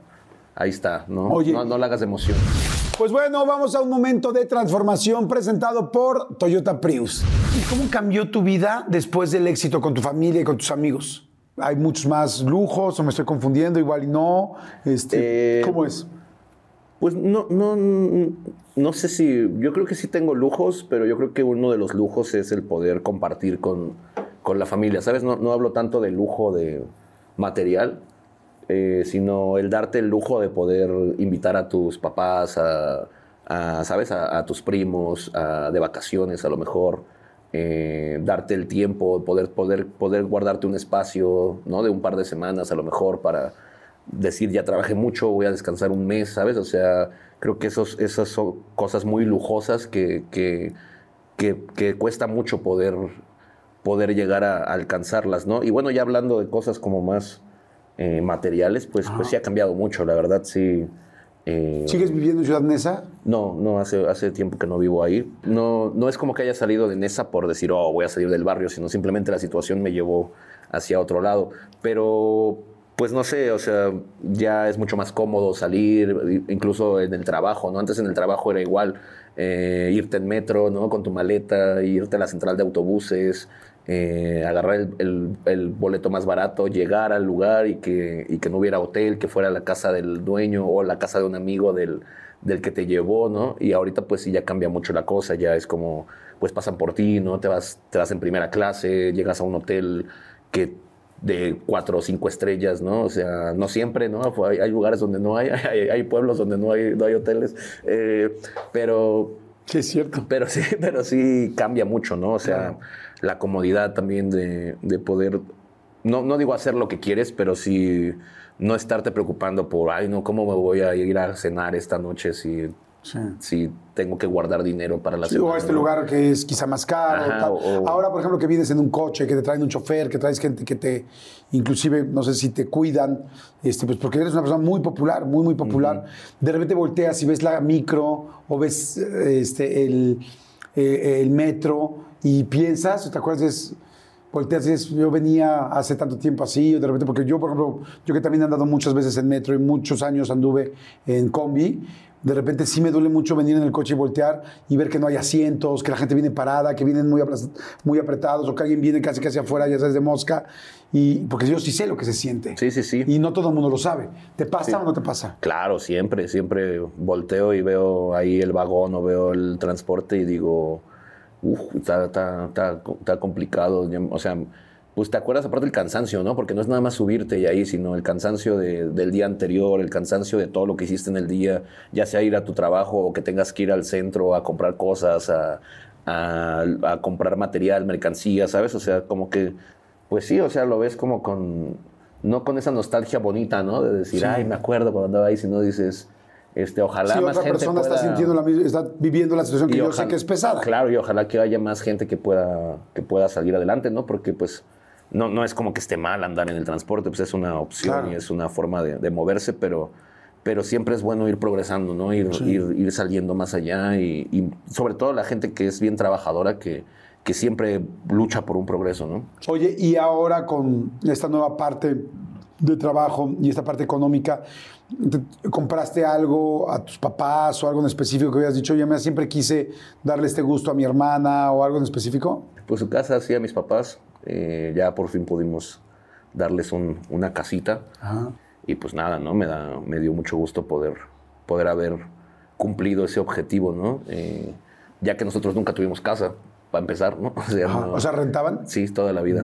ahí está, ¿no? Oye. No, no la hagas de emoción. Pues bueno, vamos a un momento de transformación presentado por Toyota Prius. ¿Y cómo cambió tu vida después del éxito con tu familia y con tus amigos? ¿Hay muchos más lujos o me estoy confundiendo? Igual y no. Este, Eh, ¿Cómo es? Pues no, no, no sé si, yo creo que sí tengo lujos, pero yo creo que uno de los lujos es el poder compartir con, con la familia, ¿sabes? No, no hablo tanto de lujo de material, eh, sino el darte el lujo de poder invitar a tus papás a, a, ¿sabes? A, tus primos, de vacaciones a lo mejor. Eh, darte el tiempo, poder, poder, poder guardarte un espacio, ¿no? De un par de semanas a lo mejor para decir, ya trabajé mucho, voy a descansar un mes, ¿sabes? O sea, creo que esos, esas son cosas muy lujosas que, que, que, cuesta mucho poder, poder llegar a, alcanzarlas, ¿no? Y bueno, ya hablando de cosas como más eh, materiales, pues, pues sí ha cambiado mucho, la verdad, sí. Eh, ¿Sigues viviendo en Ciudad Neza? No, no, hace, hace tiempo que no vivo ahí. No, no es como que haya salido de Neza por decir, oh, voy a salir del barrio, sino simplemente la situación me llevó hacia otro lado. Pero, pues no sé, o sea, ya es mucho más cómodo salir, incluso en el trabajo, ¿no? Antes en el trabajo era igual eh, irte en metro, ¿no? Con tu maleta, irte a la central de autobuses, eh, agarrar el, boleto más barato, llegar al lugar y que, que no hubiera hotel, que fuera la casa del dueño o la casa de un amigo del, del que te llevó, ¿no? Y ahorita pues sí ya cambia mucho la cosa, ya es como, pues pasan por ti, ¿no? Te vas, te vas en primera clase, llegas a un hotel que de cuatro o cinco estrellas, ¿no? O sea, no siempre, ¿no? Hay, lugares donde no hay, hay, pueblos donde no hay, no hay hoteles, eh, pero... Sí, es cierto. Pero sí, pero sí cambia mucho, ¿no? O sea la comodidad también de, poder, no, no digo hacer lo que quieres, pero sí no estarte preocupando por, ay, no, ¿cómo me voy a ir a cenar esta noche si, si tengo que guardar dinero para la sí, O a este lugar que es quizá más caro. Ahora, por ejemplo, que vienes en un coche, que te traen un chofer, que traes gente que te, inclusive, no sé si te cuidan, este, pues porque eres una persona muy popular, muy, muy popular. De repente volteas y ves la micro o ves este, el, eh, el metro y piensas, ¿te acuerdas? volteas y yo venía hace tanto tiempo así, de repente, porque yo, por ejemplo, yo que también he andado muchas veces en metro y muchos años anduve en combi, de repente sí me duele mucho venir en el coche y voltear y ver que no hay asientos, que la gente viene parada, que vienen muy, muy apretados o que alguien viene casi casi afuera, ya sabes, de mosca. Y, porque yo sí sé lo que se siente. Sí, sí, sí. Y no todo el mundo lo sabe. ¿Te pasa o no te pasa? Claro, siempre, siempre volteo y veo ahí el vagón o veo el transporte y digo uf, está, está, está, complicado. O sea, pues te acuerdas aparte del cansancio, ¿no? Porque no es nada más subirte y ahí, sino el cansancio del día anterior, el cansancio de todo lo que hiciste en el día, ya sea ir a tu trabajo o que tengas que ir al centro a comprar cosas, a, a, comprar material, mercancía, ¿sabes? O sea, como que, pues sí, o sea, lo ves como con, no con esa nostalgia bonita, ¿no? De decir, ay, me acuerdo cuando andaba ahí, sino dices este, ojalá más otra persona está sintiendo la está viviendo la situación que yo sé que es pesada. Claro, y ojalá que haya más gente que pueda, que pueda salir adelante, ¿no? Porque pues no, no es como que esté mal andar en el transporte, pues es una opción y es una forma de, moverse, pero, pero siempre es bueno ir progresando, ¿no? Ir, ir, saliendo más allá y, sobre todo la gente que es bien trabajadora, que, que siempre lucha por un progreso, ¿no? Oye, y ahora con esta nueva parte de trabajo y esta parte económica, ¿compraste algo a tus papás o algo en específico que habías dicho, yo me siempre quise darle este gusto a mi hermana o algo en específico? Pues su casa, sí, a mis papás. Eh, ya por fin pudimos darles una casita. Y pues nada, ¿no? Me, da, me dio mucho gusto poder, poder haber cumplido ese objetivo, ¿no? Eh, ya que nosotros nunca tuvimos casa, para empezar, ¿no? O sea, ¿rentaban? Sí, toda la vida.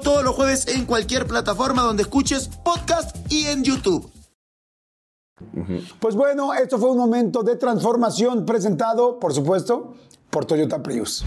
todos los jueves en cualquier plataforma donde escuches podcast y en YouTube. Pues bueno, esto fue un momento de transformación presentado, por supuesto, por Toyota Prius.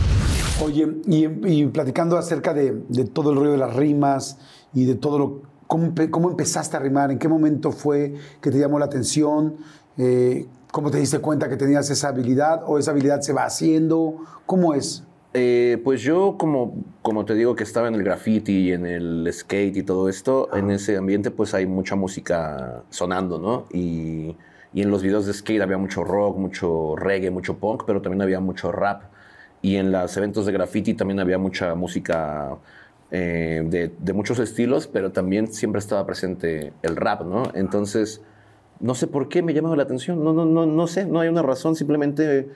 Oye, y, platicando acerca de, todo el rollo de las rimas y de todo lo... ¿cómo, ¿Cómo empezaste a rimar? ¿En qué momento fue que te llamó la atención? Eh, ¿Cómo te diste cuenta que tenías esa habilidad o esa habilidad se va haciendo? ¿Cómo es? Eh, pues yo, como, como te digo, que estaba en el graffiti y en el skate y todo esto, en ese ambiente pues hay mucha música sonando, ¿no? Y, y en los videos de skate había mucho rock, mucho reggae, mucho punk, pero también había mucho rap. Y en los eventos de graffiti también había mucha música eh, de, de muchos estilos, pero también siempre estaba presente el rap, ¿no? Entonces, no sé por qué me llamaba la atención, no, no, no, no sé, no hay una razón, simplemente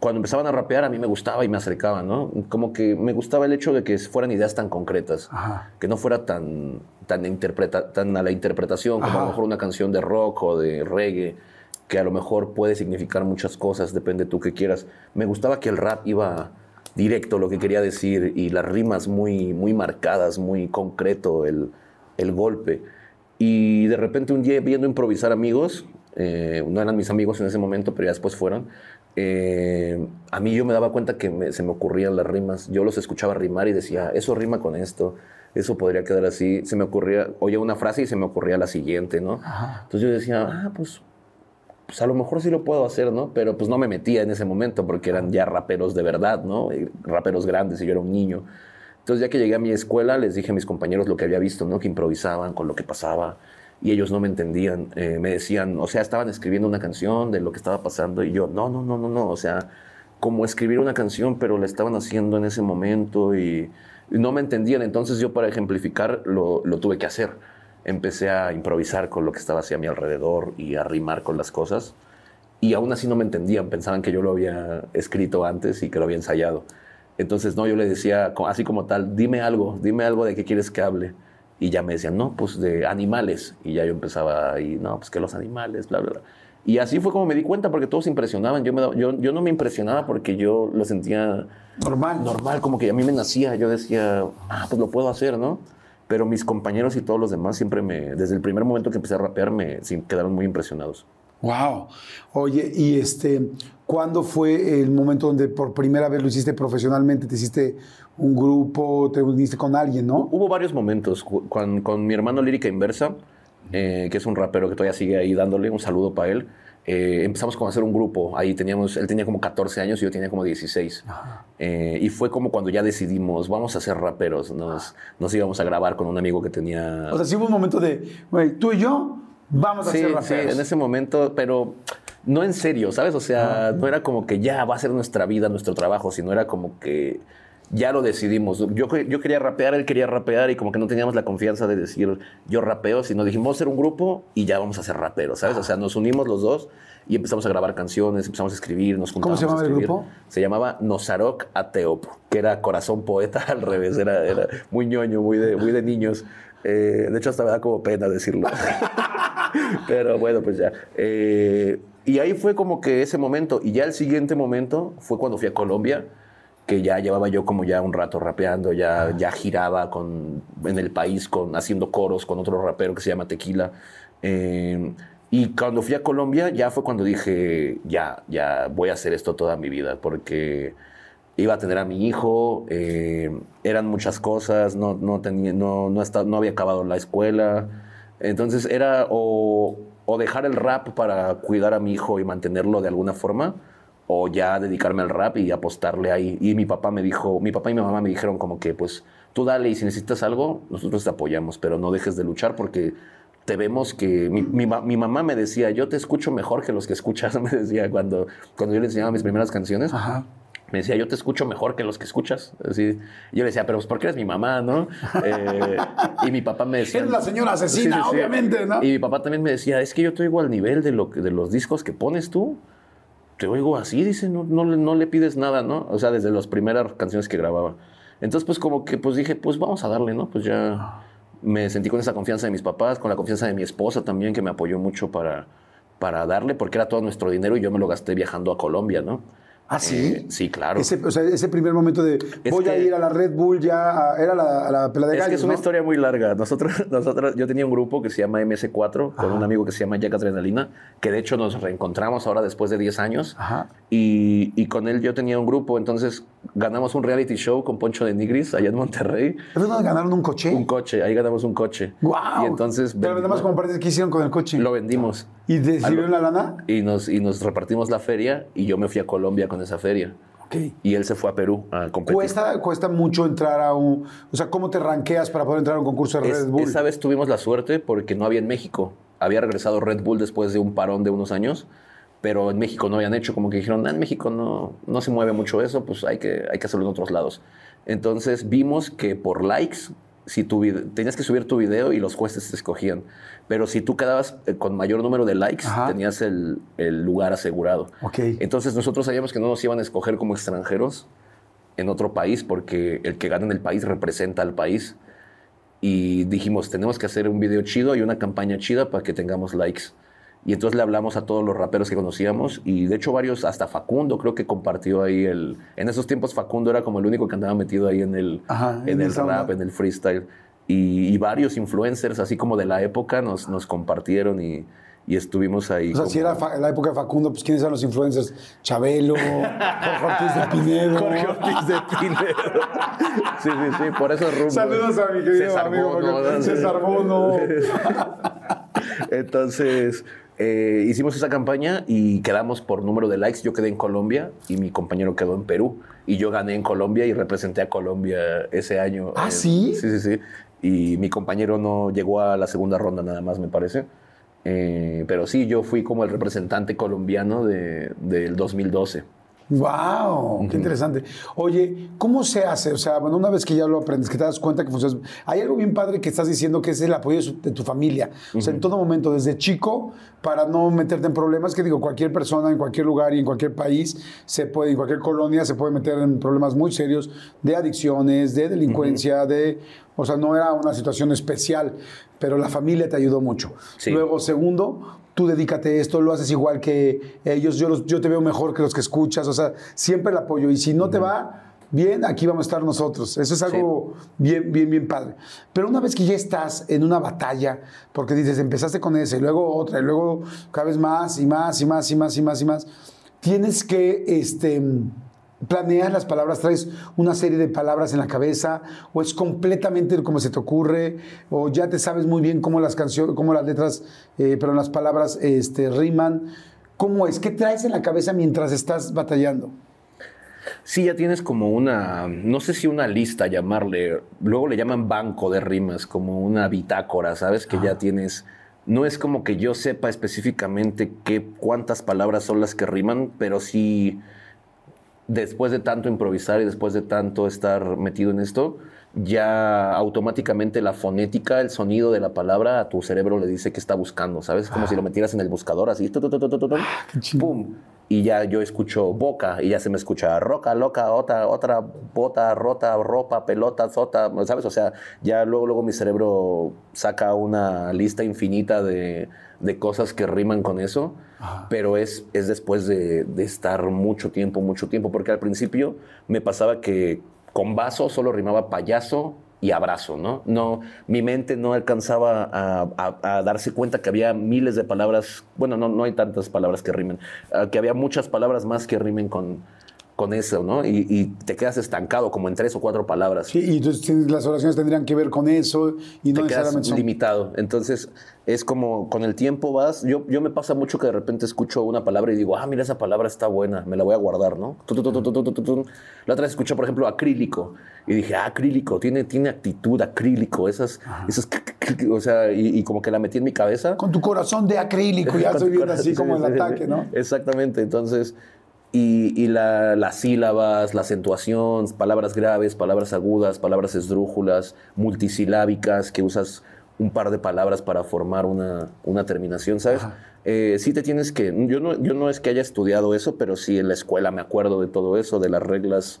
cuando empezaban a rapear a mí me gustaba y me acercaba, ¿no? Como que me gustaba el hecho de que fueran ideas tan concretas, Ajá. que no fuera tan, tan, interpreta, tan a la interpretación como a lo mejor una canción de rock o de reggae, que a lo mejor puede significar muchas cosas, depende tú que quieras. Me gustaba que el rap iba directo lo que quería decir y las rimas muy, muy marcadas, muy concreto el, el golpe. Y de repente un día viendo improvisar amigos, eh, no eran mis amigos en ese momento, pero ya después fueron, eh, a mí yo me daba cuenta que me- se me ocurrían las rimas. Yo los escuchaba rimar y decía, eso rima con esto, eso podría quedar así. Se me ocurría, oía una frase y se me ocurría la siguiente, ¿no? Entonces yo decía, ah, pues, pues a lo mejor sí lo puedo hacer, ¿no? Pero pues no me metía en ese momento porque eran ya raperos de verdad, ¿no? Raperos grandes y yo era un niño. Entonces ya que llegué a mi escuela les dije a mis compañeros lo que había visto, ¿no? Que improvisaban con lo que pasaba y ellos no me entendían. Eh, me decían, o sea, estaban escribiendo una canción de lo que estaba pasando y yo, no, no, no, no, no, o sea, como escribir una canción, pero la estaban haciendo en ese momento y, no me entendían. Entonces yo para ejemplificar lo, lo tuve que hacer. Empecé a improvisar con lo que estaba hacia mi alrededor y a rimar con las cosas. Y aún así no me entendían, pensaban que yo lo había escrito antes y que lo había ensayado. Entonces, no, yo le decía, así como tal, dime algo, dime algo de qué quieres que hable. Y ya me decían, no, pues de animales. Y ya yo empezaba ahí, no, pues que los animales, bla, bla, bla. Y así fue como me di cuenta, porque todos se impresionaban. Yo, me daba- yo, yo no me impresionaba porque yo lo sentía Normal. normal, como que a mí me nacía. Yo decía, ah, pues lo puedo hacer, ¿no? Pero mis compañeros y todos los demás siempre me, desde el primer momento que empecé a rapear, me quedaron muy impresionados. Wow. Oye, y este, ¿cuándo fue el momento donde por primera vez lo hiciste profesionalmente? ¿Te hiciste un grupo? ¿Te uniste con alguien, no? Hubo varios momentos con, con mi hermano Lírica Inversa, eh, que es un rapero que todavía sigue ahí dándole un saludo para él. Eh, empezamos como a hacer un grupo. Ahí teníamos, él tenía como 14 años y yo tenía como 16. Eh, y fue como cuando ya decidimos, vamos a ser raperos. Nos, nos íbamos a grabar con un amigo que tenía... O sea, sí hubo un momento de, güey, tú y yo vamos a Sí, ser sí, en ese momento, pero no en serio, ¿sabes? O sea, no era como que ya va a ser nuestra vida, nuestro trabajo, sino era como que ya lo decidimos. Yo, yo quería rapear, él quería rapear y como que no teníamos la confianza de decir yo rapeo, sino dijimos ser un grupo y ya vamos a ser raperos, ¿sabes? O sea, nos unimos los dos y empezamos a grabar canciones, empezamos a escribir, nos ¿Cómo juntábamos se llamaba el grupo? Se llamaba Nosarok Ateop, que era corazón poeta al revés, era, era muy ñoño, muy de, muy de niños. Eh, de hecho, hasta me da como pena decirlo. Pero bueno, pues ya. Eh, y ahí fue como que ese momento. Y ya el siguiente momento fue cuando fui a Colombia, que ya llevaba yo como ya un rato rapeando, ya, ya giraba con, en el país con, haciendo coros con otro rapero que se llama Tequila. Eh, y cuando fui a Colombia ya fue cuando dije, ya, ya voy a hacer esto toda mi vida, porque iba a tener a mi hijo, eh, eran muchas cosas, no, no, tenía, no, no, esta- no había acabado la escuela. Entonces era o, o dejar el rap para cuidar a mi hijo y mantenerlo de alguna forma, o ya dedicarme al rap y apostarle ahí. Y mi papá me dijo, mi papá y mi mamá me dijeron como que pues tú dale y si necesitas algo, nosotros te apoyamos, pero no dejes de luchar porque te vemos que mi, mi mi mamá me decía, yo te escucho mejor que los que escuchas, me decía cuando, cuando yo le enseñaba mis primeras canciones. Ajá. Me decía, yo te escucho mejor que los que escuchas. Así. Yo le decía, pero pues porque eres mi mamá, ¿no? Eh, y mi papá me decía... Eres la señora asesina, obviamente, ¿no? Y mi papá también me decía, es que yo te oigo al nivel de, lo de los discos que pones tú. Te oigo así, dice, no, no, no le pides nada, ¿no? O sea, desde las primeras canciones que grababa. Entonces, pues como que pues dije, pues vamos a darle, ¿no? Pues ya me sentí con esa confianza de mis papás, con la confianza de mi esposa también, que me apoyó mucho para, para darle, porque era todo nuestro dinero y yo me lo gasté viajando a Colombia, ¿no? ¿Ah, sí? Eh, sí, claro. Ese, o sea, ese primer momento de Es voy a que- ir a la Red Bull ya, a- era la, a la pelea de Es que es una ¿no? historia muy larga. Nosotros, nosotros, yo tenía un grupo que se llama MS4 con un amigo que se llama Jack Adrenalina, que de hecho nos reencontramos ahora después de 10 años. Ajá. Y, y con él yo tenía un grupo, entonces ganamos un reality show con Poncho de Nigris allá en Monterrey. ¿Es donde ganaron un coche? Un coche, ahí ganamos un coche. ¡Wow! Y entonces Pero nada más como parece que hicieron con el coche. lo vendimos. ¿Y te sirvieron la lana? Y nos, y nos repartimos la feria y yo me fui a Colombia con esa feria. Ok. Y él se fue a Perú a competir. Cuesta, cuesta mucho entrar a un... O sea, ¿cómo te ranqueas para poder entrar a un concurso de Es- Red Bull? esa vez tuvimos la suerte porque no había en México. Había regresado Red Bull después de un parón de unos años, pero en México no habían hecho. Como que dijeron, "Ah, en México no, no se mueve mucho eso, pues hay que, hay que hacerlo en otros lados. Entonces vimos que por likes, si tu tenías que subir tu video y los jueces te escogían. Pero si tú quedabas eh, con mayor número de likes, Ajá. tenías el, el lugar asegurado. Ok. Entonces nosotros sabíamos que no nos iban a escoger como extranjeros en otro país porque el que gana en el país representa al país. Y dijimos, tenemos que hacer un video chido y una campaña chida para que tengamos likes. Y entonces le hablamos a todos los raperos que conocíamos y de hecho varios, hasta Facundo creo que compartió ahí el... En esos tiempos Facundo era como el único que andaba metido ahí en el, Ajá, en en el rap, onda. en el freestyle. Y, y varios influencers, así como de la época, nos, nos compartieron y, y estuvimos ahí. O sea, como- si era la época de Facundo, pues ¿quiénes eran los influencers? Chabelo, Jorge Ortiz de Pinedo. Jorge Ortiz de Pinedo. Sí, sí, sí, por eso rumbo. Saludos a mi querido César amigo Bono. César Bono. Entonces, eh, hicimos esa campaña y quedamos por número de likes. Yo quedé en Colombia y mi compañero quedó en Perú. Y yo gané en Colombia y representé a Colombia ese año. ¿Ah, Eh, sí? Sí, sí, sí. Y mi compañero no llegó a la segunda ronda nada más, me parece. Eh, pero sí, yo fui como el representante colombiano de- del 2012. ¡Wow! ¡Qué interesante! Oye, ¿cómo se hace? O sea, bueno, una vez que ya lo aprendes, que te das cuenta que funciona. Hay algo bien padre que estás diciendo que es el apoyo de, tu familia. O sea, en todo momento, desde chico, para no meterte en problemas, que digo, cualquier persona en cualquier lugar y en cualquier país se puede, en cualquier colonia, se puede meter en problemas muy serios de adicciones, de delincuencia, de. O sea, no era una situación especial, pero la familia te ayudó mucho. Sí. Luego, segundo, tú dedícate a esto, lo haces igual que ellos, yo, los- yo te veo mejor que los que escuchas, o sea, siempre el apoyo. Y si no te va bien, aquí vamos a estar nosotros. Eso es algo bien, bien, bien padre. Pero una vez que ya estás en una batalla, porque dices, empezaste con ese, y luego otra, y luego cada vez más y más y más y más y más y más, tienes que, este planeas las palabras, traes una serie de palabras en la cabeza, o es completamente como se te ocurre, o ya te sabes muy bien cómo las canciones, cómo las letras, eh, pero las palabras este, riman. ¿Cómo es? ¿Qué traes en la cabeza mientras estás batallando? Sí, ya tienes como una, no sé si una lista llamarle, luego le llaman banco de rimas, como una bitácora, ¿sabes? Que ya tienes, no es como que yo sepa específicamente qué, cuántas palabras son las que riman, pero sí, después de tanto improvisar y después de tanto estar metido en esto, ya automáticamente la fonética, el sonido de la palabra a tu cerebro le dice que está buscando, ¿sabes? Como si lo metieras en el buscador así, tu, tu, tu, tu, pum, y ya yo escucho boca y ya se me escucha roca, loca, otra, otra bota, rota, ropa, pelota, zota, ¿sabes? O sea, ya luego, luego mi cerebro saca una lista infinita de, de cosas que riman con eso, pero es, es después de, estar mucho tiempo, mucho tiempo, porque al principio me pasaba que con vaso solo rimaba payaso y abrazo, ¿no? No, mi mente no alcanzaba a, a- a darse cuenta que había miles de palabras, bueno, no, no hay tantas palabras que rimen, ah, que había muchas palabras más que rimen con, con eso, ¿no? Y, y te quedas estancado como en tres o cuatro palabras. Sí, y entonces las oraciones tendrían que ver con eso y no te quedas necesariamente son- limitado. Entonces, es como con el tiempo vas. Yo, yo me pasa mucho que de repente escucho una palabra y digo, ah, mira, esa palabra está buena, me la voy a guardar, ¿no? La otra vez escuché, por ejemplo, acrílico. Y dije, ah, acrílico, tiene, tiene actitud, acrílico, esas, esas, o sea, y, y como que la metí en mi cabeza. Con tu corazón de acrílico, ya estoy viendo así sí, como el ataque. ¿no? Exactamente. Entonces, y, y la- las sílabas, la acentuación, palabras graves, palabras agudas, palabras esdrújulas, multisilábicas, que usas un par de palabras para formar una, una terminación, ¿sabes? Eh, sí te tienes que... Yo no, yo no es que haya estudiado eso, pero sí en la escuela me acuerdo de todo eso, de las reglas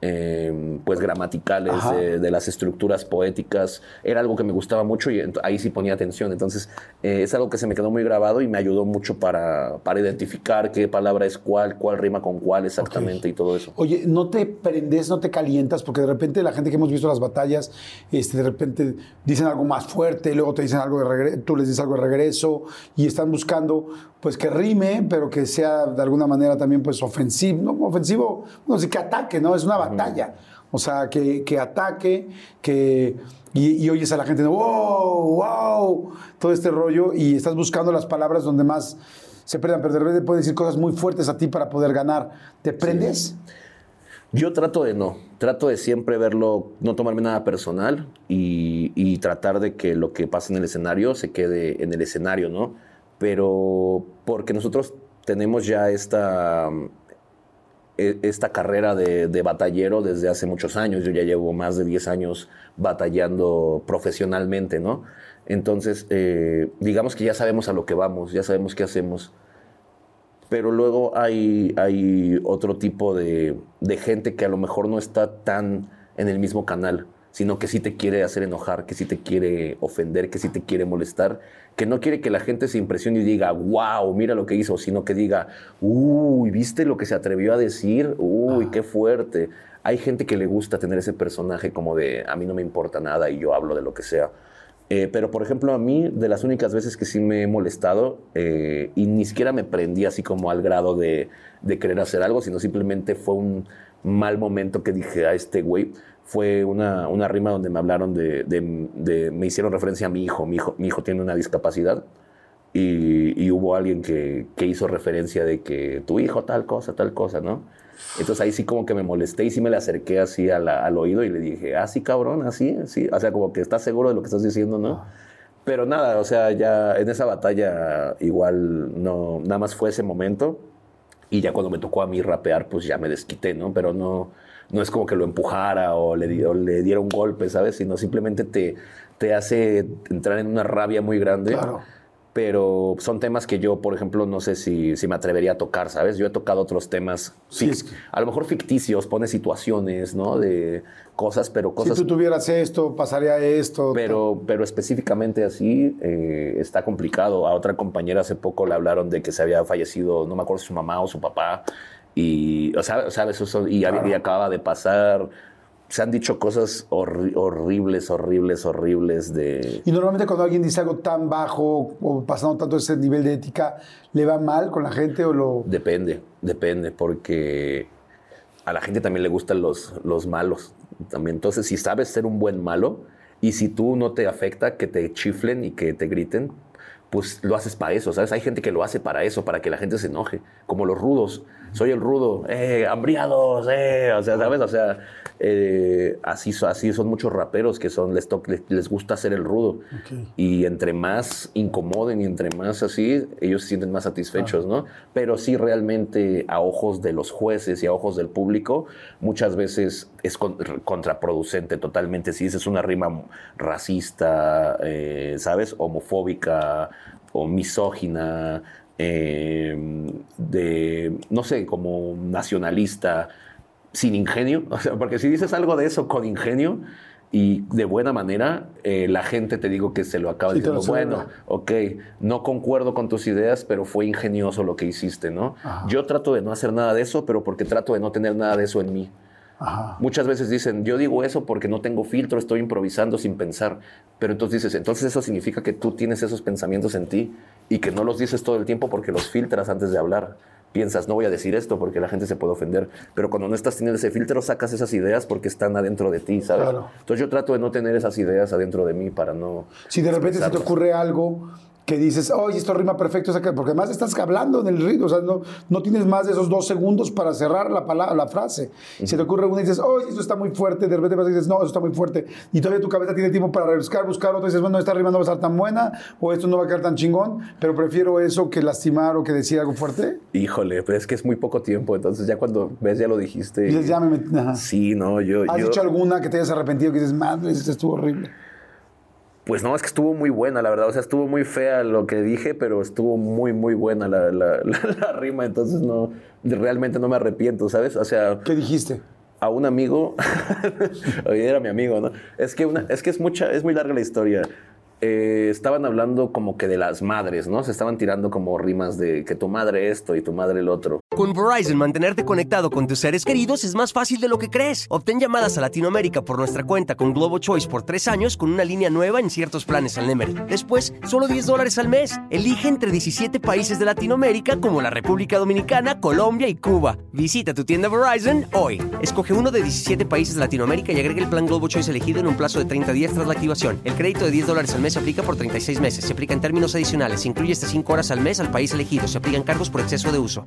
eh, pues gramaticales, de, de las estructuras poéticas. Era algo que me gustaba mucho y ahí sí ponía atención. Entonces, eh, es algo que se me quedó muy grabado y me ayudó mucho para, para identificar qué palabra es cuál, cuál rima con cuál exactamente y todo eso. Oye, no te prendes, no te calientas, porque de repente la gente que hemos visto las batallas, este, de repente dicen algo más fuerte, luego te dicen algo de regreso, tú les dices algo de regreso, y están buscando, pues que rime, pero que sea de alguna manera también, pues ofensivo, no ofensivo, no sé, que ataque, ¿no? Es una batalla. O sea, que, que ataque, que. Y, y oyes a la gente, wow, wow, todo este rollo, y estás buscando las palabras donde más se prendan, pero de repente puede decir cosas muy fuertes a ti para poder ganar. ¿Te prendes? Yo trato de no, trato de siempre verlo, no tomarme nada personal y, y tratar de que lo que pasa en el escenario se quede en el escenario, ¿no? Pero porque nosotros tenemos ya esta, esta carrera de, de batallero desde hace muchos años. Yo ya llevo más de 10 años batallando profesionalmente, ¿no? Entonces, eh, digamos que ya sabemos a lo que vamos, ya sabemos qué hacemos. Pero luego hay, hay otro tipo de, de gente que a lo mejor no está tan en el mismo canal, sino que sí te quiere hacer enojar, que sí te quiere ofender, que sí te quiere molestar, que no quiere que la gente se impresione y diga, wow, mira lo que hizo, sino que diga, uy, ¿viste lo que se atrevió a decir? Uy, qué fuerte. Hay gente que le gusta tener ese personaje como de, a mí no me importa nada y yo hablo de lo que sea. Eh, pero, por ejemplo, a mí, de las únicas veces que sí me he molestado eh, y ni siquiera me prendí así como al grado de, de querer hacer algo, sino simplemente fue un mal momento que dije a este güey, fue una, una rima donde me hablaron de, de- de- me hicieron referencia a mi hijo, mi hijo, mi hijo tiene una discapacidad y, y hubo alguien que, que hizo referencia de que tu hijo tal cosa, tal cosa, ¿no? Entonces ahí sí como que me molesté y sí me le acerqué así a la- al oído y le dije, ah, sí, cabrón, así, sí. O sea, como que estás seguro de lo que estás diciendo, ¿no? Pero nada, o sea, ya en esa batalla igual no, nada más fue ese momento y ya cuando me tocó a mí rapear, pues ya me desquité, ¿no? Pero no, no es como que lo empujara o le, o le diera un golpe, ¿sabes? Sino simplemente te, te hace entrar en una rabia muy grande. Claro. Pero son temas que yo, por ejemplo, no sé si, si me atrevería a tocar, ¿sabes? Yo he tocado otros temas, Sí, fic- es que- a lo mejor ficticios, pone situaciones, ¿no? De cosas, pero Si cosas... tú tuvieras esto, pasaría esto. Pero, pero específicamente así eh, está complicado. A otra compañera hace poco le hablaron de que se había fallecido, no me acuerdo si su mamá o su papá, y, o sea, ¿sabes? Eso, y, había- y acaba de pasar. Se han dicho cosas horri- horribles, horribles, horribles de... Y normalmente cuando alguien dice algo tan bajo o pasando tanto ese nivel de ética, ¿le va mal con la gente o lo...? Depende, depende, porque a la gente también le gustan los, los malos. También. Entonces, si sabes ser un buen malo y si tú no te afecta que te chiflen y que te griten, pues lo haces para eso, ¿sabes? Hay gente que lo hace para eso, para que la gente se enoje, como los rudos. Soy el rudo, eh, hambriados, eh, o sea, ¿sabes? O sea, eh, así, así son muchos raperos que son, les, to- les, les gusta hacer el rudo. Y entre más incomoden y entre más así, ellos se sienten más satisfechos, ¿no? Pero sí realmente a ojos de los jueces y a ojos del público, muchas veces es con- contraproducente totalmente. Si dices una rima racista, eh, ¿sabes? Homofóbica o misógina, eh, de, no sé, como nacionalista, sin ingenio, o sea, porque si dices algo de eso con ingenio y de buena manera, eh, la gente te digo que se lo acaba Sí, lo diciendo, bueno, ok, no concuerdo con tus ideas, pero fue ingenioso lo que hiciste, ¿no? Yo trato de no hacer nada de eso, pero porque trato de no tener nada de eso en mí. Ajá. Muchas veces dicen, yo digo eso porque no tengo filtro, estoy improvisando sin pensar. Pero entonces dices, entonces eso significa que tú tienes esos pensamientos en ti y que no los dices todo el tiempo porque los filtras antes de hablar. Piensas, no voy a decir esto porque la gente se puede ofender. Pero cuando no estás teniendo ese filtro, sacas esas ideas porque están adentro de ti, ¿sabes? Claro. Entonces yo trato de no tener esas ideas adentro de mí para no... Si de repente se te ocurre algo que dices, oye, esto rima perfecto, porque además estás hablando en el ritmo, o sea, no, no tienes más de esos dos segundos para cerrar la, palabra, la frase. Si te ocurre una y dices, oye, esto está muy fuerte, de repente vas y dices, no, eso está muy fuerte, y todavía tu cabeza tiene tiempo para rebuscar, buscar otro, y dices, bueno, esta rima no va a estar tan buena, o esto no va a quedar tan chingón, pero prefiero eso que lastimar o que decir algo fuerte. Híjole, pero es que es muy poco tiempo, entonces ya cuando ves ya lo dijiste. Y dices, ya me metí. Sí, no, yo... ¿Has yo- dicho alguna que te hayas arrepentido que dices, madre, esto estuvo horrible? Pues no, es que estuvo muy buena, la verdad. O sea, estuvo muy fea lo que dije, pero estuvo muy, muy buena la, la- la- la rima. Entonces, no, realmente no me arrepiento, ¿sabes? O sea, ¿Qué dijiste? a un amigo, era mi amigo, ¿no? Es que, una, es que es mucha, es muy larga la historia. Eh, estaban hablando como que de las madres, ¿no? Se estaban tirando como rimas de que tu madre esto y tu madre el otro. Con Verizon, mantenerte conectado con tus seres queridos es más fácil de lo que crees. Obtén llamadas a Latinoamérica por nuestra cuenta con Globo Choice por tres años con una línea nueva en ciertos planes al Nemer. Después, solo 10 dólares al mes. Elige entre 17 países de Latinoamérica como la República Dominicana, Colombia y Cuba. Visita tu tienda Verizon hoy. Escoge uno de 17 países de Latinoamérica y agrega el plan Globo Choice elegido en un plazo de 30 días tras la activación. El crédito de 10 dólares al mes se aplica por 36 meses. Se aplica en términos adicionales. Se incluye hasta 5 horas al mes al país elegido. Se aplican cargos por exceso de uso.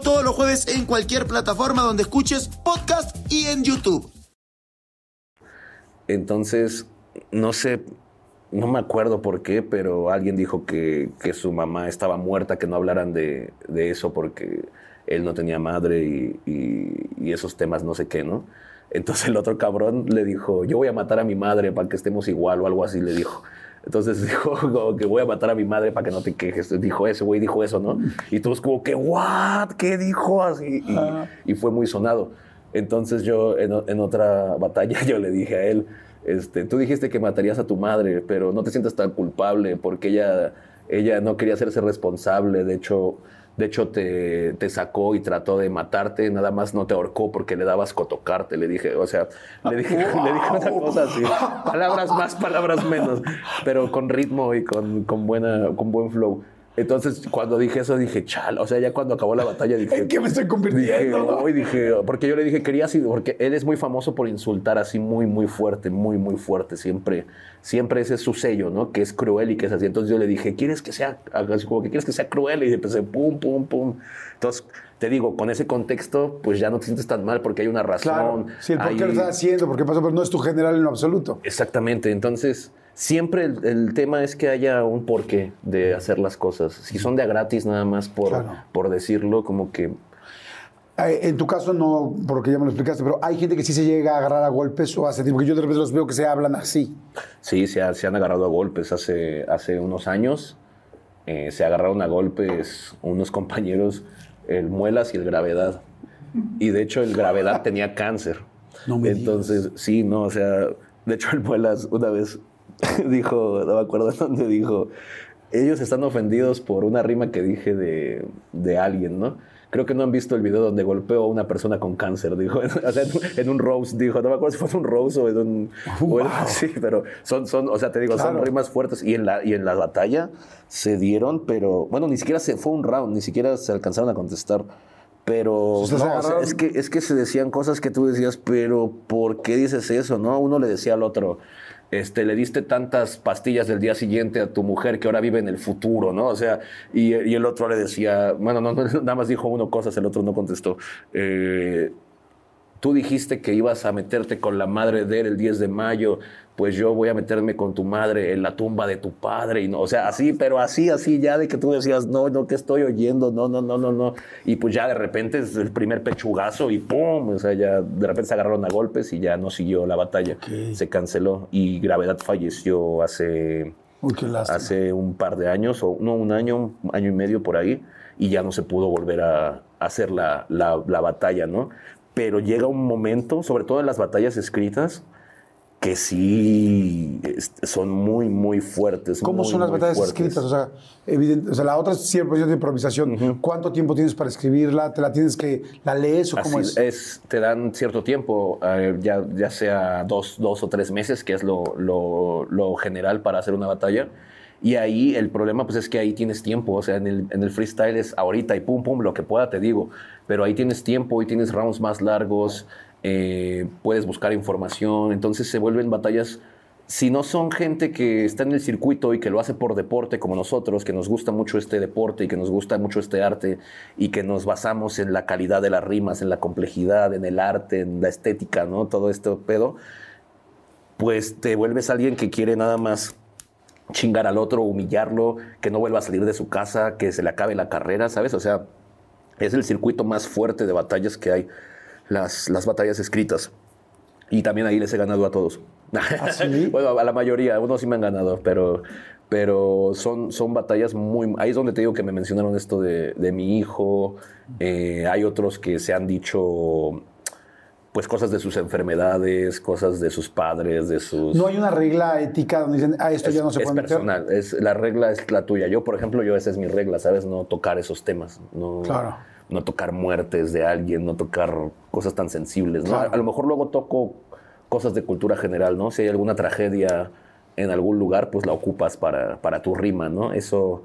todos los jueves en cualquier plataforma donde escuches podcast y en YouTube. Entonces, no sé, no me acuerdo por qué, pero alguien dijo que, que su mamá estaba muerta, que no hablaran de, de eso porque él no tenía madre y, y- y esos temas no sé qué, ¿no? Entonces el otro cabrón le dijo, yo voy a matar a mi madre para que estemos igual o algo así, le dijo. Entonces dijo como que voy a matar a mi madre para que no te quejes. Dijo ese güey, dijo eso, ¿no? Y todos como que, ¿what? ¿Qué dijo? Así, y, y fue muy sonado. Entonces yo en, en otra batalla yo le dije a él, este, tú dijiste que matarías a tu madre, pero no te sientas tan culpable porque ella, ella no quería hacerse responsable. De hecho, de hecho te, te sacó y trató de matarte, nada más no te ahorcó porque le dabas cotocarte. Le dije, o sea, le dije, le dije una cosa así, palabras más, palabras menos, pero con ritmo y con, con, buena, con buen flow. Entonces, cuando dije eso, dije, chal. O sea, ya cuando acabó la batalla, dije. ¿En qué me estoy convirtiendo? hoy dije, porque yo le dije, quería así, porque él es muy famoso por insultar así muy, muy fuerte, muy, muy fuerte. Siempre, siempre ese es su sello, ¿no? Que es cruel y que es así. Entonces yo le dije, ¿quieres que sea, así como que quieres que sea cruel? Y empecé, pum, pum, pum. Entonces, te digo, con ese contexto, pues ya no te sientes tan mal porque hay una razón. Claro. Sí, el por qué hay- lo estás haciendo, por qué pasó, pero no es tu general en lo absoluto. Exactamente, entonces siempre el, el tema es que haya un porqué de hacer las cosas. Si son de a gratis nada más por, Claro. por decirlo, como que Eh, En tu caso no, porque ya me lo explicaste, pero hay gente que sí se llega a agarrar a golpes o hace tiempo, porque yo de repente los veo que se hablan así. sí, se, ha- se han agarrado a golpes hace, hace unos años. eh, se agarraron a golpes unos compañeros, el Muelas y el Gravedad. Y de hecho el Gravedad tenía cáncer. No me Entonces, sí, no, o sea, de hecho el Muelas una vez dijo, no me acuerdo dónde dijo, ellos están ofendidos por una rima que dije de, de alguien, ¿no? Creo que no han visto el video donde golpeó a una persona con cáncer, dijo. O sea, en, un- roast, dijo. No me acuerdo si fue un roast o en un... o en- sí, pero son, son, o sea, te digo, Claro. son rimas fuertes. Y en, la, y en la batalla se dieron, pero... Bueno, ni siquiera se fue un round, ni siquiera se alcanzaron a contestar. Pero no, o sea, es, que, es que se decían cosas que tú decías, pero ¿por qué dices eso? no Uno le decía al otro, este, le diste tantas pastillas del día siguiente a tu mujer que ahora vive en el futuro, ¿no? O sea, y, el otro le decía, bueno, no, no, nada más dijo uno cosas, el otro no contestó. Eh, tú dijiste que ibas a meterte con la madre de él el 10 de mayo, pues yo voy a meterme con tu madre en la tumba de tu padre. Y no, o sea, así, pero así, así, ya de que tú decías, no, no, que estoy oyendo, no, no, no, no, no. Y pues ya de repente es el primer pechugazo y ¡pum! O sea, ya de repente se agarraron a golpes y ya no siguió la batalla. Se canceló y Gravedad falleció hace Uy, hace un par de años, o no, un año, un año y medio por ahí, y ya no se pudo volver a hacer la, la- la batalla, ¿no? Pero llega un momento, sobre todo en las batallas escritas, que sí son muy, muy fuertes. ¿Cómo muy, son las batallas fuertes. escritas? O sea, evidente, o sea, la otra es 100% de improvisación. ¿Cuánto tiempo tienes para escribirla? ¿Te la tienes que, la lees o cómo Así es? te dan cierto tiempo, eh, ya, ya sea dos, dos o tres meses, que es lo, lo- lo general para hacer una batalla. Y ahí el problema pues es que ahí tienes tiempo, o sea, en el, en el freestyle es ahorita y pum, pum, lo que pueda te digo, pero ahí tienes tiempo y tienes rounds más largos, eh, puedes buscar información, entonces se vuelven batallas si no son gente que está en el circuito y que lo hace por deporte como nosotros, que nos gusta mucho este deporte y que nos gusta mucho este arte y que nos basamos en la calidad de las rimas, en la complejidad, en el arte, en la estética, ¿no? Todo esto pedo. pues te vuelves alguien que quiere nada más chingar al otro, humillarlo, que no vuelva a salir de su casa, que se le acabe la carrera, ¿sabes? O sea, es el circuito más fuerte de batallas que hay, las, las batallas escritas. Y también ahí les he ganado a todos. ¿Ah, sí? bueno, a la mayoría, unos sí me han ganado, pero, pero son, son batallas muy... Ahí es donde te digo que me mencionaron esto de, de mi hijo. Eh, hay otros que se han dicho pues cosas de sus enfermedades, cosas de sus padres, de sus... No hay una regla ética donde dicen, ah, esto ya no se es puede meter. personal, es, la regla es la tuya. Yo, por ejemplo, yo esa es mi regla, ¿sabes? No tocar esos temas, no, Claro. no tocar muertes de alguien, no tocar cosas tan sensibles, ¿no? Claro. A, a lo mejor luego toco cosas de cultura general, ¿no? Si hay alguna tragedia en algún lugar, pues la ocupas para, para tu rima, ¿no? Eso,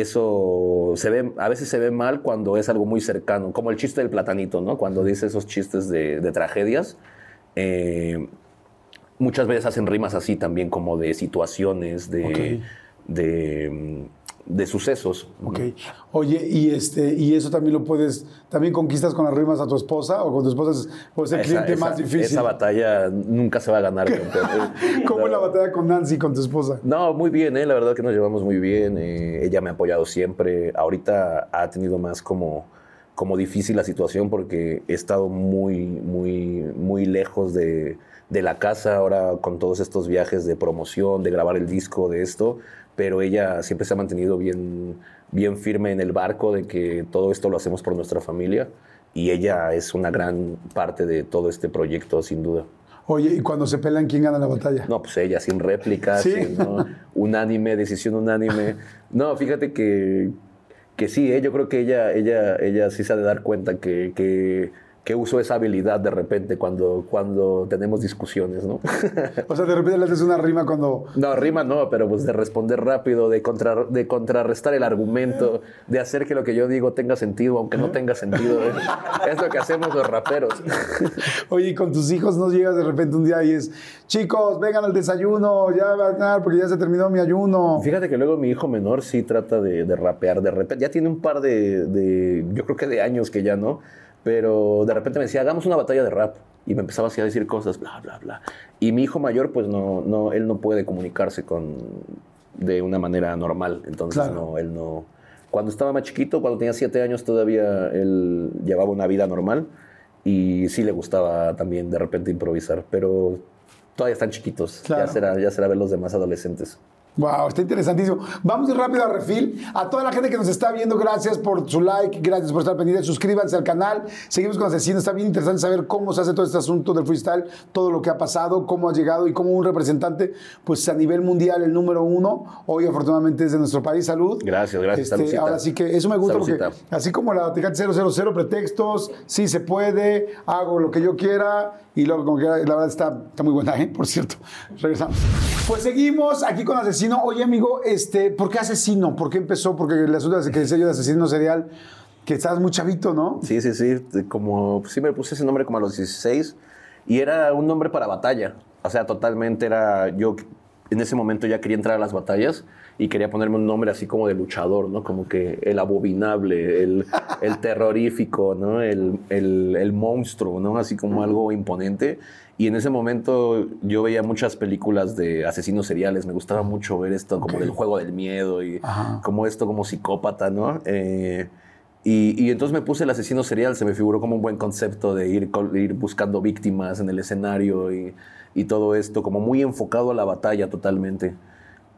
eso se ve, a veces se ve mal cuando es algo muy cercano, como el chiste del platanito, ¿no? Cuando dice esos chistes de, de tragedias. eh, muchas veces hacen rimas así también, como de situaciones, de, mm, de sucesos. Ok. Oye, y este, y eso también lo puedes, también conquistas con las rimas a tu esposa o con tu esposa es, pues, el Esa- cliente esa- más difícil. Esa batalla nunca se va a ganar. ¿Cómo es la batalla con Nancy, con tu esposa? No, muy bien, ¿eh? la verdad que nos llevamos muy bien. eh, ella me ha apoyado siempre. Ahorita ha tenido más como, como difícil la situación porque he estado muy, muy, muy lejos de, de la casa ahora con todos estos viajes de promoción, de grabar el disco, de esto. Pero ella siempre se ha mantenido bien, bien firme en el barco de que todo esto lo hacemos por nuestra familia. Y ella es una gran parte de todo este proyecto, sin duda. Oye, y cuando se pelean, ¿quién gana la batalla? No, pues ella, sin réplicas, Sí. sin, ¿no? unánime, decisión unánime. No, fíjate que, que sí, ¿eh? yo creo que ella, ella, ella sí se ha de dar cuenta que, que, que uso esa habilidad de repente cuando, cuando tenemos discusiones, ¿no? O sea, de repente le haces una rima cuando... No, rima no, pero pues de responder rápido, de, contra- de contrarrestar el argumento, de hacer que lo que yo digo tenga sentido, aunque no tenga sentido. ¿eh? Es lo que hacemos los raperos. Oye, y con tus hijos no llegas de repente un día y es, chicos, vengan al desayuno, ya va a ganar porque ya se terminó mi ayuno. Fíjate que luego mi hijo menor sí trata de, de rapear de repente. Ya tiene un par de, de- yo creo que de años que ya no, pero de repente me decía, hagamos una batalla de rap. Y me empezaba así a decir cosas, bla, bla, bla. Y mi hijo mayor, pues no, no, él no puede comunicarse con, de una manera normal. Entonces, Claro. no, él no. Cuando estaba más chiquito, cuando tenía siete años, todavía él llevaba una vida normal. Y sí le gustaba también de repente improvisar, pero todavía están chiquitos. Claro. Ya, será, ya será ver los demás adolescentes. Wow, está interesantísimo. Vamos a ir rápido a refil. A toda la gente que nos está viendo, gracias por su like, gracias por estar pendientes. Suscríbanse al canal. Seguimos con Asesino. Está bien interesante saber cómo se hace todo este asunto del freestyle, todo lo que ha pasado, cómo ha llegado y cómo un representante, pues a nivel mundial, el número uno, hoy afortunadamente es de nuestro país. Salud. Gracias, gracias, Este, ahora sí que eso me gusta porque Saludcita. así como la Tecate 000 pretextos, sí se puede, hago lo que yo quiera y luego como que la verdad está, está muy buena, ¿eh? por cierto. Regresamos. Pues seguimos aquí con Asesino. Oye, amigo, este, ¿por qué Asesino? ¿Por qué empezó? Porque el asunto que decía yo de Asesino Serial, que estabas muy chavito, ¿no? Sí, sí, sí. Como, sí me puse ese nombre como a los 16 y era un nombre para batalla. O sea, totalmente era. Yo en ese momento ya quería entrar a las batallas y quería ponerme un nombre así como de luchador, ¿no? Como que el abominable, el, el terrorífico, ¿no? El, el, el monstruo, ¿no? Así como algo imponente. Y en ese momento yo veía muchas películas de asesinos seriales. Me gustaba mucho ver esto como del juego del miedo y Ajá. como esto como psicópata, ¿no? Eh, y, y entonces me puse el asesino serial, se me figuró como un buen concepto de ir, ir buscando víctimas en el escenario y, y todo esto, como muy enfocado a la batalla totalmente.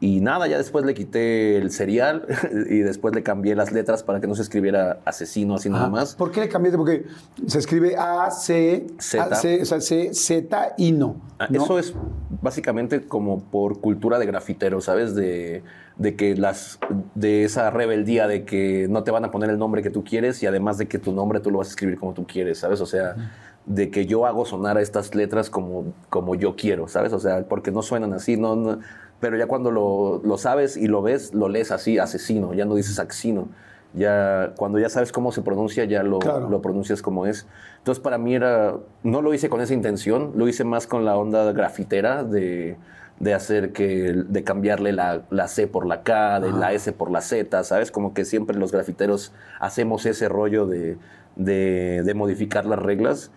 Y nada, ya después le quité el serial y después le cambié las letras para que no se escribiera asesino así nada Ajá. más. ¿Por qué le cambiaste? Porque se escribe A, C, Z. A, C, o sea, C, Z y no. Ah, ¿no? Eso es básicamente como por cultura de grafitero, ¿sabes? De, de que las de esa rebeldía de que no te van a poner el nombre que tú quieres y además de que tu nombre tú lo vas a escribir como tú quieres, ¿sabes? O sea, de que yo hago sonar a estas letras como, como yo quiero, ¿sabes? O sea, porque no suenan así, no, no- pero ya cuando lo, lo sabes y lo ves, lo lees así, asesino, ya no dices axino. Ya, cuando ya sabes cómo se pronuncia, ya lo, Claro. lo pronuncias como es. Entonces, para mí era. No lo hice con esa intención, lo hice más con la onda grafitera de, de hacer que. de cambiarle la, la C por la K, de la S por la Z, ¿sabes? Como que siempre los grafiteros hacemos ese rollo de, de, de modificar las reglas.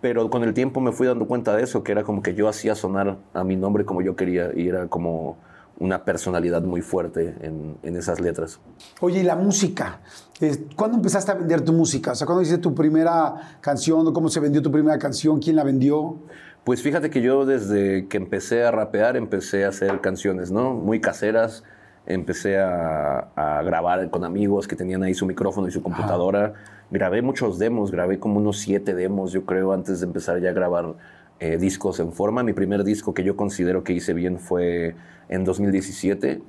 Pero con el tiempo me fui dando cuenta de eso, que era como que yo hacía sonar a mi nombre como yo quería y era como una personalidad muy fuerte en, en esas letras. Oye, ¿y la música? ¿Cuándo empezaste a vender tu música? O sea, ¿cuándo hiciste tu primera canción? ¿Cómo se vendió tu primera canción? ¿Quién la vendió? Pues fíjate que yo desde que empecé a rapear empecé a hacer canciones, ¿no? Muy caseras. Empecé a, a grabar con amigos que tenían ahí su micrófono y su computadora. Grabé muchos demos, grabé como unos siete demos, yo creo, antes de empezar ya a grabar eh, discos en forma. Mi primer disco que yo considero que hice bien fue en 2017,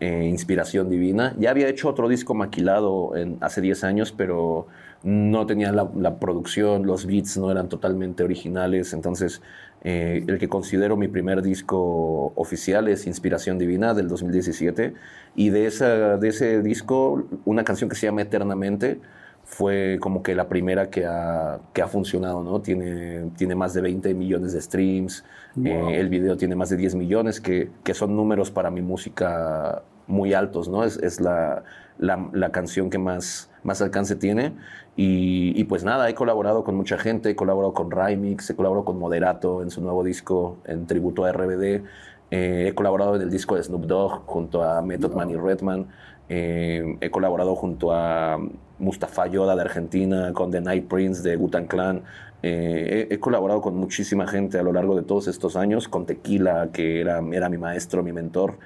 eh, Inspiración Divina. Ya había hecho otro disco maquilado hace 10 años, pero no tenía la, la, producción, los beats no eran totalmente originales. Entonces, eh, el que considero mi primer disco oficial es Inspiración Divina del 2017. Y de, esa, de ese disco, una canción que se llama Eternamente fue como que la primera que ha, que ha funcionado, ¿no? Tiene, tiene más de 20 millones de streams, wow. eh, el video tiene más de 10 millones, que, que, son números para mi música muy altos, ¿no? Es, es la, la, la, canción que más, más alcance tiene. Y, y, pues nada, he colaborado con mucha gente, he colaborado con Rymix, he colaborado con Moderato en su nuevo disco en tributo a RBD, eh, he colaborado en el disco de Snoop Dogg junto a Method Man y Redman. Eh, he colaborado junto a Mustafa Yoda de Argentina, con The Night Prince de Gutan Clan. Eh, he, he, colaborado con muchísima gente a lo largo de todos estos años, con Tequila, que era, era mi maestro, mi mentor.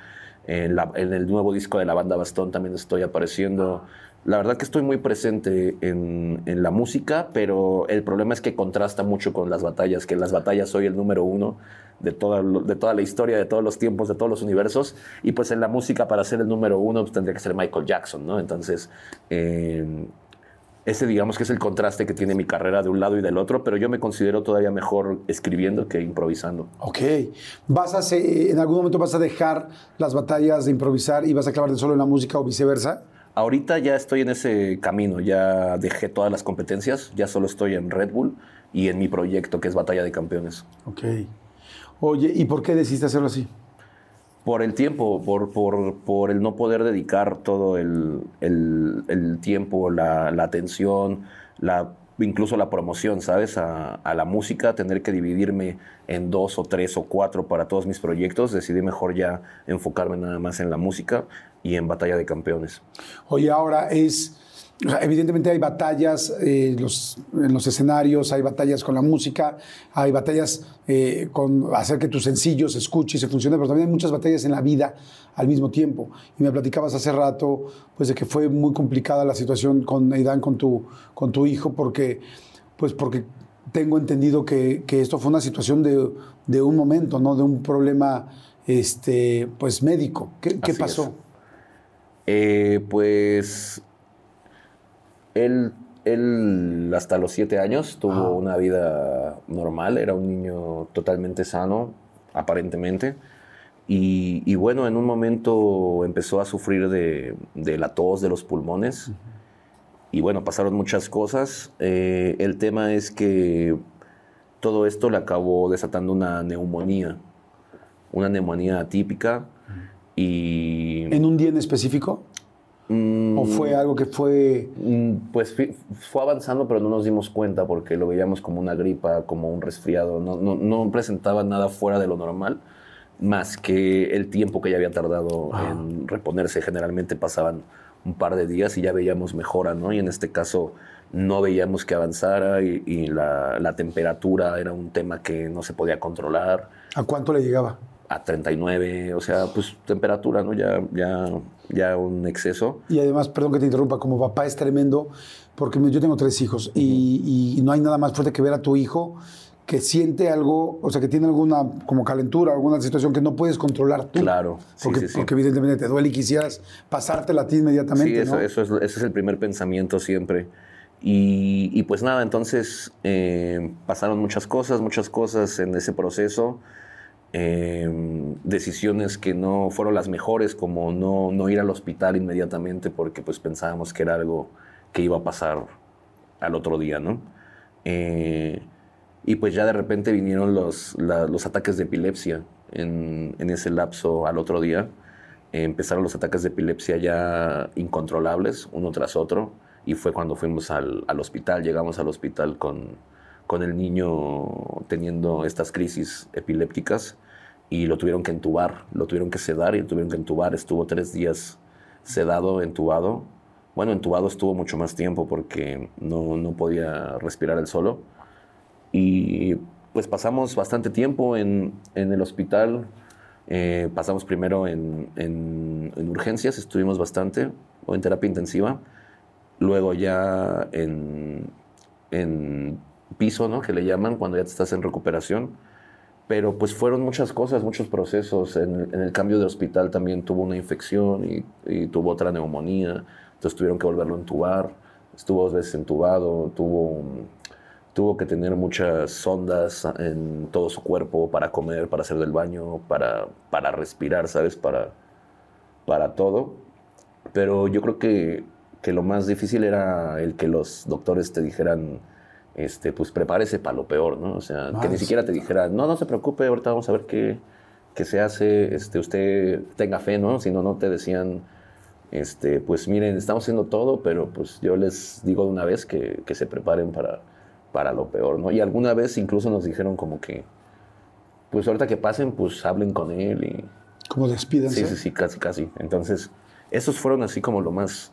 En, el nuevo disco de la banda Bastón también estoy apareciendo. La verdad que estoy muy presente en, en, la música, pero el problema es que contrasta mucho con las batallas, que en las batallas soy el número uno de toda, de toda la historia, de todos los tiempos, de todos los universos, y pues en la música para ser el número uno pues, tendría que ser Michael Jackson, ¿no? Entonces, eh, ese digamos que es el contraste que tiene mi carrera de un lado y del otro, pero yo me considero todavía mejor escribiendo que improvisando. Ok. ¿Vas a ser, en algún momento vas a dejar las batallas de improvisar y vas a clavarte solo en la música o viceversa? Ahorita ya estoy en ese camino, ya dejé todas las competencias, ya solo estoy en Red Bull y en mi proyecto que es Batalla de Campeones. Ok. Oye, ¿y por qué decidiste hacerlo así? Por el tiempo, por, por, por el no poder dedicar todo el, el, el tiempo, la, la, atención, la, incluso la promoción, ¿sabes? A, a, la música, tener que dividirme en dos o tres o cuatro para todos mis proyectos, decidí mejor ya enfocarme nada más en la música y en Batalla de Campeones. Oye, ahora es o sea, evidentemente hay batallas eh, los, en los escenarios, hay batallas con la música, hay batallas eh, con hacer que tu sencillo se escuche y se funcione, pero también hay muchas batallas en la vida al mismo tiempo. Y me platicabas hace rato pues, de que fue muy complicada la situación con Aidan, con tu, con tu hijo, porque, pues, porque tengo entendido que, que esto fue una situación de, de, un momento, ¿no? de un problema este, pues, médico. ¿Qué, qué pasó? Eh, pues él, él hasta los siete años tuvo ah. una vida normal, era un niño totalmente sano, aparentemente. Y, y, bueno, en un momento empezó a sufrir de, de la tos de los pulmones. Uh -huh. Y bueno, pasaron muchas cosas. Eh, el tema es que todo esto le acabó desatando una neumonía, una neumonía atípica. Uh -huh. Y... ¿En un día en específico? ¿O fue algo que fue...? Pues fue avanzando, pero no nos dimos cuenta porque lo veíamos como una gripa, como un resfriado. No, no, no presentaba nada fuera de lo normal, más que el tiempo que ya había tardado ah. en reponerse. Generalmente pasaban un par de días y ya veíamos mejora, ¿no? Y en este caso no veíamos que avanzara y, y la, la temperatura era un tema que no se podía controlar. ¿A cuánto le llegaba? A 39, o sea, pues temperatura, ¿no? Ya, ya, ya un exceso. Y además, perdón que te interrumpa, como papá es tremendo, porque yo tengo tres hijos uh -huh. y, y, no hay nada más fuerte que ver a tu hijo que siente algo, o sea, que tiene alguna como calentura, alguna situación que no puedes controlar tú. Claro, sí, porque, sí, sí. porque evidentemente te duele y quisieras pasártela a ti inmediatamente. Sí, eso, ¿no? eso es, ese es el primer pensamiento siempre. Y, y pues nada, entonces eh, pasaron muchas cosas, muchas cosas en ese proceso eh, decisiones que no fueron las mejores, como no, no, ir al hospital inmediatamente porque pues pensábamos que era algo que iba a pasar al otro día, ¿no? Eh, y pues ya de repente vinieron los, los ataques de epilepsia en, en, ese lapso al otro día. Eh, empezaron los ataques de epilepsia ya incontrolables, uno tras otro, y fue cuando fuimos al, al hospital, llegamos al hospital con con el niño teniendo estas crisis epilépticas y lo tuvieron que entubar, lo tuvieron que sedar y lo tuvieron que entubar. Estuvo tres días sedado, entubado. Bueno, entubado estuvo mucho más tiempo porque no, no podía respirar él solo. Y pues pasamos bastante tiempo en, en el hospital. Eh, pasamos primero en, en, en, urgencias, estuvimos bastante, o en terapia intensiva. Luego ya en, piso, ¿no? Que le llaman cuando ya te estás en recuperación pero pues fueron muchas cosas, muchos procesos. En, el cambio de hospital también tuvo una infección y, tuvo otra neumonía, entonces tuvieron que volverlo a entubar, estuvo dos veces entubado, tuvo, tuvo que tener muchas sondas en todo su cuerpo para comer, para hacer del baño, para, para respirar, ¿sabes? Para, para todo. Pero yo creo que, que lo más difícil era el que los doctores te dijeran, este, pues prepárese para lo peor, ¿no? O sea, que ni siquiera te dijera, no, no se preocupe, ahorita vamos a ver qué, qué se hace, este, usted tenga fe, ¿no? Si no, no te decían, este, pues miren, estamos haciendo todo, pero pues yo les digo de una vez que, que se preparen para, para lo peor, ¿no? Y alguna vez incluso nos dijeron como que, pues ahorita que pasen, pues hablen con él y... Como despídense. Sí, sí, sí, casi, casi. Entonces, esos fueron así como lo más,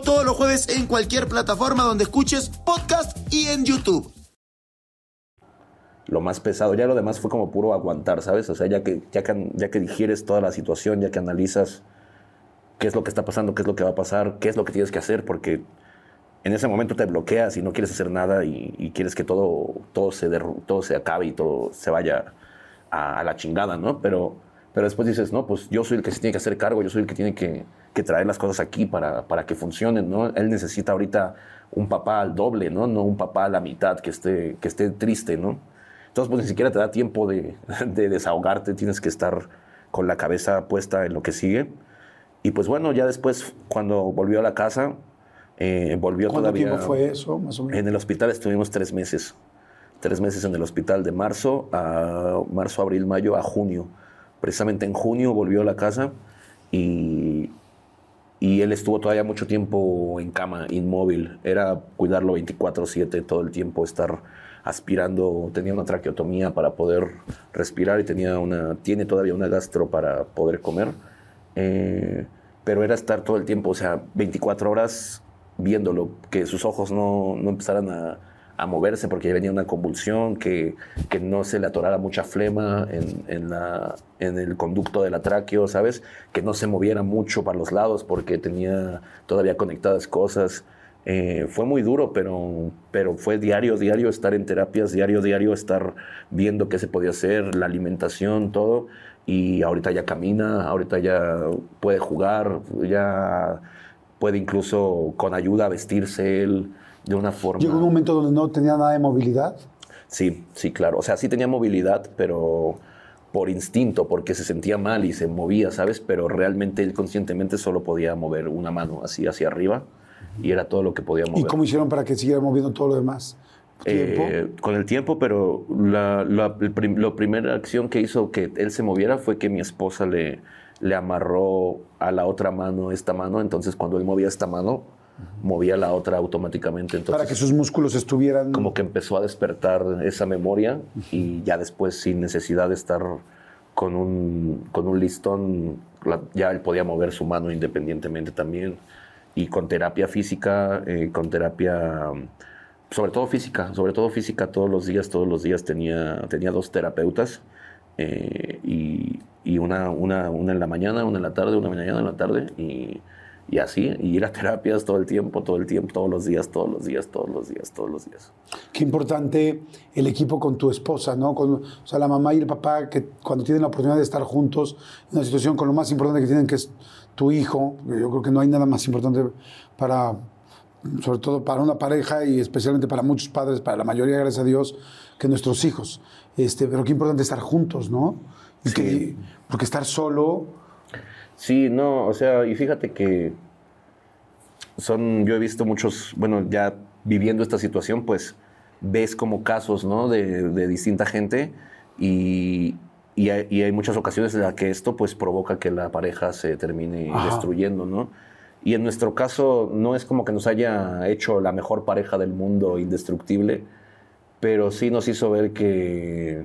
todos los jueves en cualquier plataforma donde escuches podcast y en YouTube. Lo más pesado, ya lo demás fue como puro aguantar, ¿sabes? O sea, ya que, ya que, digieres toda la situación, ya que analizas qué es lo que está pasando, qué es lo que va a pasar, qué es lo que tienes que hacer, porque en ese momento te bloqueas y no quieres hacer nada y, quieres que todo, todo, se todo se acabe y todo se vaya a la chingada, ¿no? Pero pero después dices, no, pues yo soy el que se tiene que hacer cargo, yo soy el que tiene que, traer las cosas aquí para, para, que funcionen, ¿no? Él necesita ahorita un papá al doble, ¿no? No un papá a la mitad que esté, que esté triste, ¿no? Entonces, pues ni siquiera te da tiempo de, desahogarte, tienes que estar con la cabeza puesta en lo que sigue. Y pues bueno, ya después, cuando volvió a la casa, eh, volvió ¿Cuánto todavía... tiempo fue eso, más o menos? En el hospital estuvimos tres meses. Tres meses en el hospital, de marzo a marzo, abril, mayo a junio precisamente en junio volvió a la casa y, y él estuvo todavía mucho tiempo en cama, inmóvil. Era cuidarlo 24/7 todo el tiempo, estar aspirando, tenía una traqueotomía para poder respirar y tenía una, tiene todavía una gastro para poder comer. Eh, pero era estar todo el tiempo, o sea, 24 horas viéndolo, que sus ojos no, no empezaran a, a moverse porque venía una convulsión, que, que no se le atorara mucha flema en, en, la, en el conducto de la tráqueo, ¿sabes? Que no se moviera mucho para los lados porque tenía todavía conectadas cosas. Eh, fue muy duro, pero, pero fue diario, diario estar en terapias, diario, diario estar viendo qué se podía hacer, la alimentación, todo. Y ahorita ya camina, ahorita ya puede jugar, ya puede incluso con ayuda vestirse él de una forma... ¿Llegó un momento donde no tenía nada de movilidad? Sí, sí, claro. O sea, sí tenía movilidad, pero por instinto, porque se sentía mal y se movía, ¿sabes? Pero realmente él conscientemente solo podía mover una mano así hacia arriba y era todo lo que podía mover. ¿Y cómo hicieron para que siguiera moviendo todo lo demás? Eh, con el tiempo, pero la, la, primera acción que hizo que él se moviera fue que mi esposa le, le amarró a la otra mano esta mano, entonces cuando él movía esta mano, movía la otra automáticamente. Entonces, Para que sus músculos estuvieran... Como que empezó a despertar esa memoria y ya después sin necesidad de estar con un, con un listón, ya él podía mover su mano independientemente también. Y con terapia física, eh, con terapia sobre todo física, sobre todo física todos los días, todos los días tenía, tenía dos terapeutas eh, y, y una, una, una, en la mañana, una en la tarde, una mañana, en la tarde y, y, así, y ir a terapias todo el tiempo, todo el tiempo, todos los días, todos los días, todos los días, todos los días. Qué importante el equipo con tu esposa, ¿no? Con, o sea, la mamá y el papá que cuando tienen la oportunidad de estar juntos en una situación con lo más importante que tienen que es tu hijo, yo creo que no hay nada más importante para sobre todo para una pareja y especialmente para muchos padres, para la mayoría, gracias a Dios, que nuestros hijos. Este, pero qué importante estar juntos, ¿no? Sí. que, porque estar solo, Sí, no, o sea, y fíjate que son, yo he visto muchos, bueno, ya viviendo esta situación, pues ves como casos, ¿no? De, de distinta gente y, y, hay, y hay muchas ocasiones en las que esto pues provoca que la pareja se termine Ajá. destruyendo, ¿no? Y en nuestro caso no es como que nos haya hecho la mejor pareja del mundo indestructible, pero sí nos hizo ver que,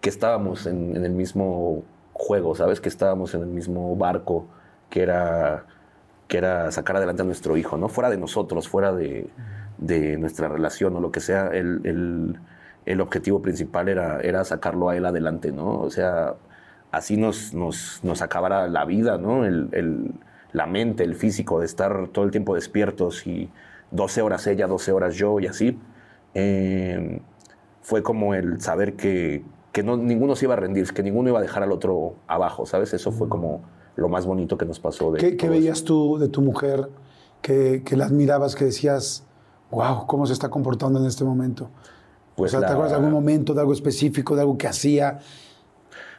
que estábamos en, en el mismo juego, ¿sabes? Que estábamos en el mismo barco, que era, que era sacar adelante a nuestro hijo, ¿no? Fuera de nosotros, fuera de, nuestra relación o lo que sea, el, el- el objetivo principal era, era sacarlo a él adelante, ¿no? O sea, así nos, nos, nos acabara la vida, ¿no? El- la mente, el físico, de estar todo el tiempo despiertos y 12 horas ella, 12 horas yo y así. Eh, fue como el saber que, que no, ninguno se iba a rendir, que ninguno iba a dejar al otro abajo, ¿sabes? Eso fue como lo más bonito que nos pasó. De ¿qué, qué veías tú de tu mujer que, que la admirabas, que decías, wow, cómo se está comportando en este momento? Pues o sea, ¿te la- acuerdas de algún momento, de algo específico, de algo que hacía?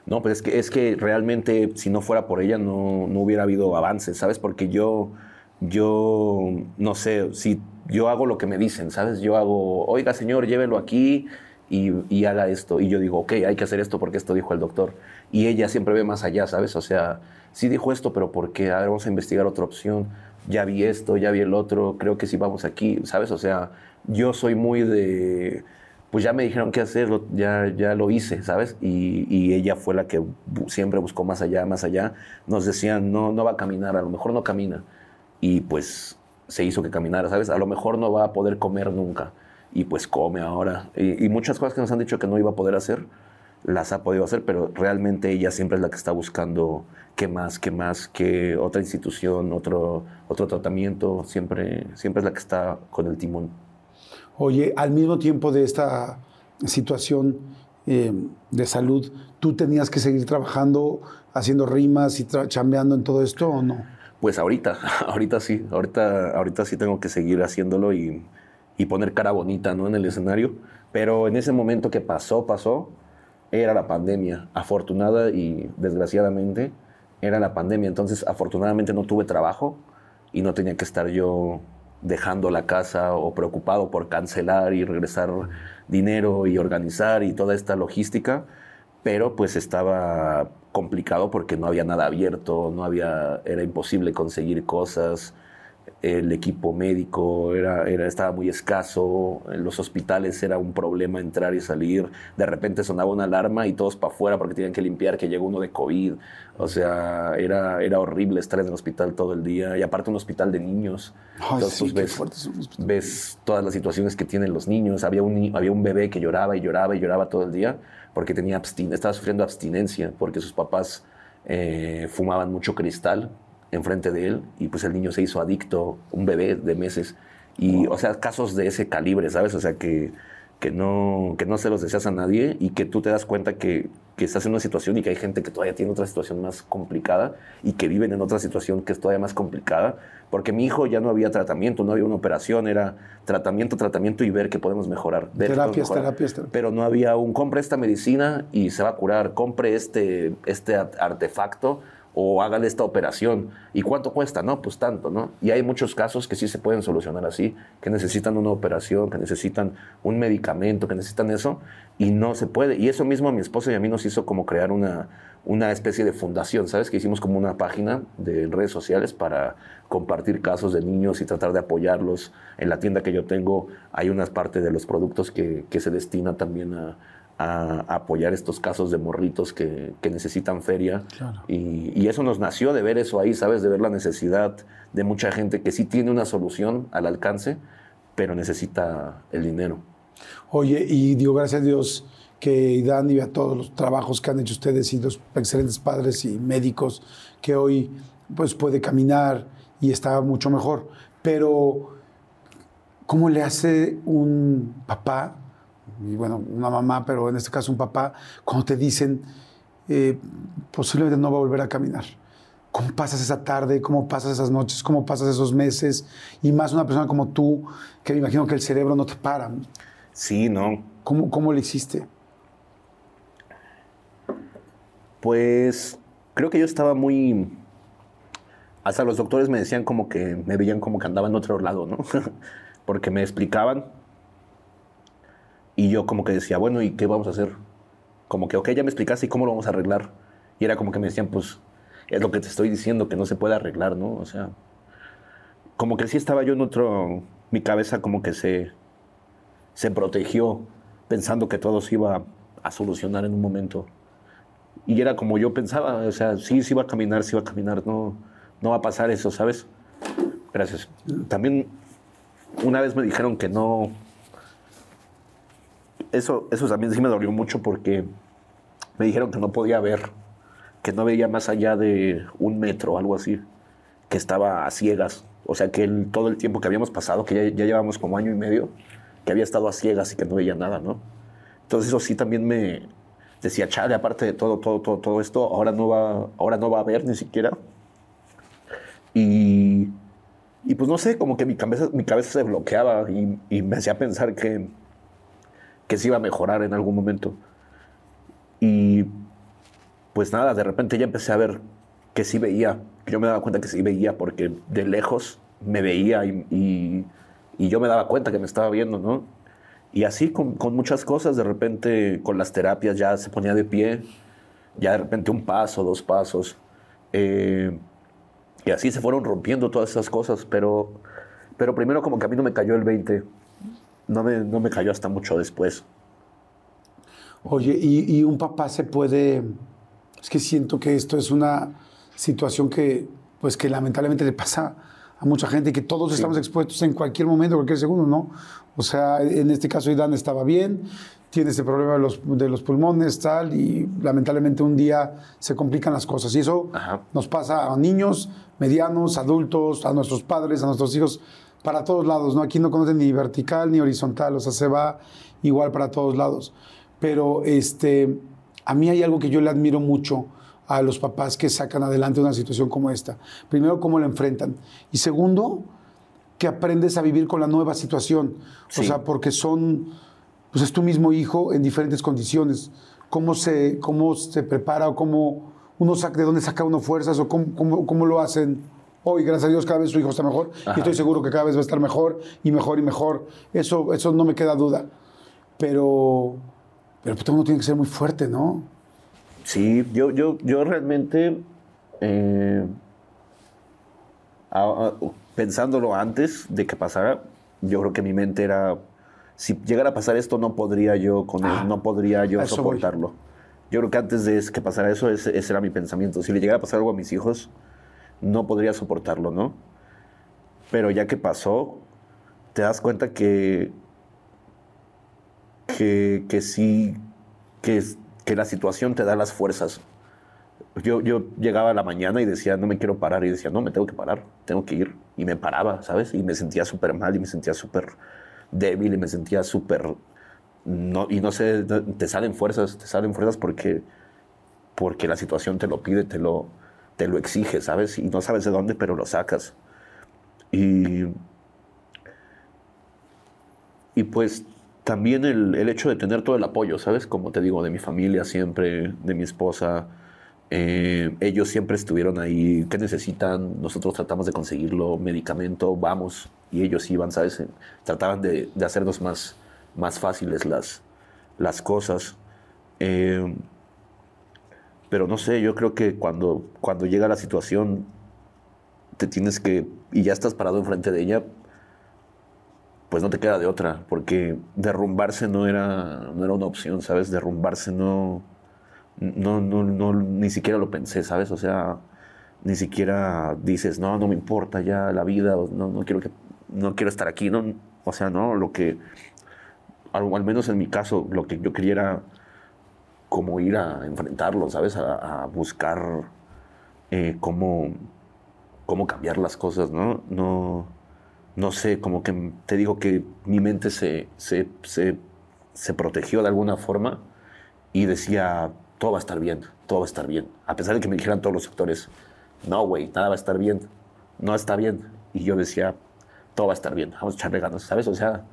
No, pues es que, es que realmente si no fuera por ella no, no hubiera habido avances, ¿sabes? Porque yo, yo, no sé, si yo hago lo que me dicen, ¿sabes? Yo hago, oiga señor, llévelo aquí y, haga esto. Y yo digo, ok, hay que hacer esto porque esto dijo el doctor. Y ella siempre ve más allá, ¿sabes? O sea, sí dijo esto, pero ¿por qué? A ver, vamos a investigar otra opción. Ya vi esto, ya vi el otro, creo que sí vamos aquí, ¿sabes? O sea, yo soy muy de pues ya me dijeron qué hacer, ya, ya lo hice, ¿sabes? Y, ella fue la que siempre buscó más allá, más allá. Nos decían, no, no va a caminar, a lo mejor no camina. Y pues se hizo que caminara, ¿sabes? A lo mejor no va a poder comer nunca. Y pues come ahora. Y, y muchas cosas que nos han dicho que no iba a poder hacer, las ha podido hacer, pero realmente ella siempre es la que está buscando qué más, qué más, qué otra institución, otro, otro tratamiento. Siempre, siempre es la que está con el timón. Oye, al mismo tiempo de esta situación eh, de salud, ¿tú tenías que seguir trabajando, haciendo rimas y chambeando en todo esto o no? Pues ahorita, ahorita sí, ahorita, ahorita sí tengo que seguir haciéndolo y, y poner cara bonita ¿no? en el escenario. Pero en ese momento que pasó, pasó, era la pandemia. Afortunada y desgraciadamente era la pandemia. Entonces, afortunadamente no tuve trabajo y no tenía que estar yo dejando la casa o preocupado por cancelar y regresar dinero y organizar y toda esta logística pero pues estaba complicado porque no había nada abierto, no había, era imposible conseguir cosas, el equipo médico era, era, estaba muy escaso, en los hospitales era un problema entrar y salir, de repente sonaba una alarma y todos para afuera porque tenían que limpiar que llegó uno de COVID, o sea, era, era horrible estar en el hospital todo el día, y aparte un hospital de niños, Ay, entonces sí, pues, ves, ves todas las situaciones que tienen los niños. Había un, había un bebé que lloraba y lloraba y lloraba todo el día porque tenía abstin estaba sufriendo abstinencia porque sus papás eh, fumaban mucho cristal enfrente de él y pues el niño se hizo adicto, un bebé de meses. Y, o sea, casos de ese calibre, ¿sabes? O sea, que, que, no, que no se los deseas a nadie y que tú te das cuenta que, que estás en una situación y que hay gente que todavía tiene otra situación más complicada y que viven en otra situación que es todavía más complicada. Porque mi hijo ya no había tratamiento, no había una operación, era tratamiento, tratamiento y ver qué podemos mejorar. Terapias, terapias, terapias. Pero no había un compre esta medicina y se va a curar, compre este, este art- artefacto o hágale esta operación. ¿Y cuánto cuesta? No, pues tanto, ¿no? Y hay muchos casos que sí se pueden solucionar así, que necesitan una operación, que necesitan un medicamento, que necesitan eso, y no se puede. Y eso mismo a mi esposa y a mí nos hizo como crear una, una especie de fundación, ¿sabes? Que hicimos como una página de redes sociales para compartir casos de niños y tratar de apoyarlos. En la tienda que yo tengo hay unas partes de los productos que, que se destina también a, a apoyar estos casos de morritos que, que necesitan feria. Claro. Y, y eso nos nació de ver eso ahí, ¿sabes? De ver la necesidad de mucha gente que sí tiene una solución al alcance, pero necesita el dinero. Oye, y digo, gracias a Dios que Dan y a todos los trabajos que han hecho ustedes y los excelentes padres y médicos que hoy pues puede caminar y está mucho mejor. Pero, ¿cómo le hace un papá, y bueno, una mamá, pero en este caso un papá, cuando te dicen eh, posiblemente no va a volver a caminar? ¿Cómo pasas esa tarde? ¿Cómo pasas esas noches? ¿Cómo pasas esos meses? Y más una persona como tú, que me imagino que el cerebro no te para. Sí, no. ¿Cómo, cómo le hiciste? Pues creo que yo estaba muy... Hasta los doctores me decían como que me veían como que andaba en otro lado, ¿no? Porque me explicaban y yo como que decía, bueno, ¿y qué vamos a hacer? Como que, ok, ya me explicaste, ¿y cómo lo vamos a arreglar? Y era como que me decían, pues, es lo que te estoy diciendo, que no se puede arreglar, ¿no? O sea, como que sí estaba yo en otro, mi cabeza como que se, se protegió pensando que todo se iba a solucionar en un momento. Y era como yo pensaba, o sea, sí, sí va a caminar, sí va a caminar, no, no va a pasar eso, ¿sabes? Gracias. También una vez me dijeron que no... Eso, eso también sí me dolió mucho porque me dijeron que no podía ver, que no veía más allá de un metro, algo así, que estaba a ciegas. O sea, que todo el tiempo que habíamos pasado, que ya, ya llevamos como año y medio, que había estado a ciegas y que no veía nada, ¿no? Entonces eso sí también me, decía, chale, aparte de todo, todo, todo, todo esto, ahora no va, ahora no va a haber ni siquiera. Y, y pues no sé, como que mi cabeza, mi cabeza se bloqueaba y, y me hacía pensar que, que se iba a mejorar en algún momento. Y pues nada, de repente ya empecé a ver que sí veía. Yo me daba cuenta que sí veía porque de lejos me veía y, y, yo me daba cuenta que me estaba viendo, ¿no? Y así con, con, muchas cosas, de repente con las terapias ya se ponía de pie, ya de repente un paso, dos pasos. Eh, y así se fueron rompiendo todas esas cosas, pero, pero primero como que a mí no me cayó el 20, no me, no me cayó hasta mucho después. Oye, y, y un papá se puede, es que siento que esto es una situación que, pues que lamentablemente le pasa a mucha gente y que todos sí. estamos expuestos en cualquier momento, cualquier segundo, ¿no? O sea, en este caso Idan estaba bien, tiene ese problema de los, de los pulmones, tal, y lamentablemente un día se complican las cosas. Y eso Ajá. nos pasa a niños, medianos, adultos, a nuestros padres, a nuestros hijos, para todos lados, ¿no? Aquí no conocen ni vertical ni horizontal, o sea, se va igual para todos lados. Pero este, a mí hay algo que yo le admiro mucho a los papás que sacan adelante una situación como esta. Primero, cómo la enfrentan. Y segundo, que aprendes a vivir con la nueva situación. Sí. O sea, porque son, pues es tu mismo hijo en diferentes condiciones. Cómo se, cómo se prepara o cómo uno saca, de dónde saca uno fuerzas o cómo, cómo, cómo lo hacen. Hoy, gracias a Dios, cada vez su hijo está mejor Ajá. y estoy seguro que cada vez va a estar mejor y mejor y mejor. Eso, eso no me queda duda. Pero, pero pues, uno tiene que ser muy fuerte, ¿no? Sí, yo, yo, yo realmente, eh, a, a, pensándolo antes de que pasara, yo creo que mi mente era, si llegara a pasar esto, no podría yo con él, ah, no podría yo soportarlo. Voy. Yo creo que antes de que pasara eso, ese, ese, era mi pensamiento. Si le llegara a pasar algo a mis hijos, no podría soportarlo, ¿no? Pero ya que pasó, te das cuenta que, que, que sí, que que la situación te da las fuerzas. Yo, yo llegaba a la mañana y decía, no me quiero parar, y decía, no, me tengo que parar, tengo que ir. Y me paraba, ¿sabes? Y me sentía súper mal y me sentía súper débil y me sentía súper... No, y no sé, te salen fuerzas, te salen fuerzas porque, porque la situación te lo pide, te lo, te lo exige, ¿sabes? Y no sabes de dónde, pero lo sacas. Y, y pues también el, el, hecho de tener todo el apoyo, ¿sabes? Como te digo, de mi familia siempre, de mi esposa. Eh, ellos siempre estuvieron ahí. ¿Qué necesitan? Nosotros tratamos de conseguirlo, medicamento, vamos. Y ellos iban, ¿sabes? Trataban de, de hacernos más, más fáciles las, las cosas. Eh, pero no sé, yo creo que cuando, cuando llega la situación, te tienes que, y ya estás parado enfrente de ella, pues no te queda de otra, porque derrumbarse no era, no era una opción, ¿sabes? Derrumbarse no, no, no, no, ni siquiera lo pensé, ¿sabes? O sea, ni siquiera dices, no, no me importa ya la vida, no, no, quiero, que, no quiero estar aquí, no, O sea, ¿no? Lo que, al, al menos en mi caso, lo que yo quería era como ir a enfrentarlo, ¿sabes? A, a buscar eh, cómo, cómo cambiar las cosas, ¿no? No, no sé, como que te digo que mi mente se, se, se, se protegió de alguna forma y decía, todo va a estar bien, todo va a estar bien. A pesar de que me dijeran todos los sectores, no, güey, nada va a estar bien, no está bien. Y yo decía, todo va a estar bien, vamos a echarle ganas, ¿sabes? O sea,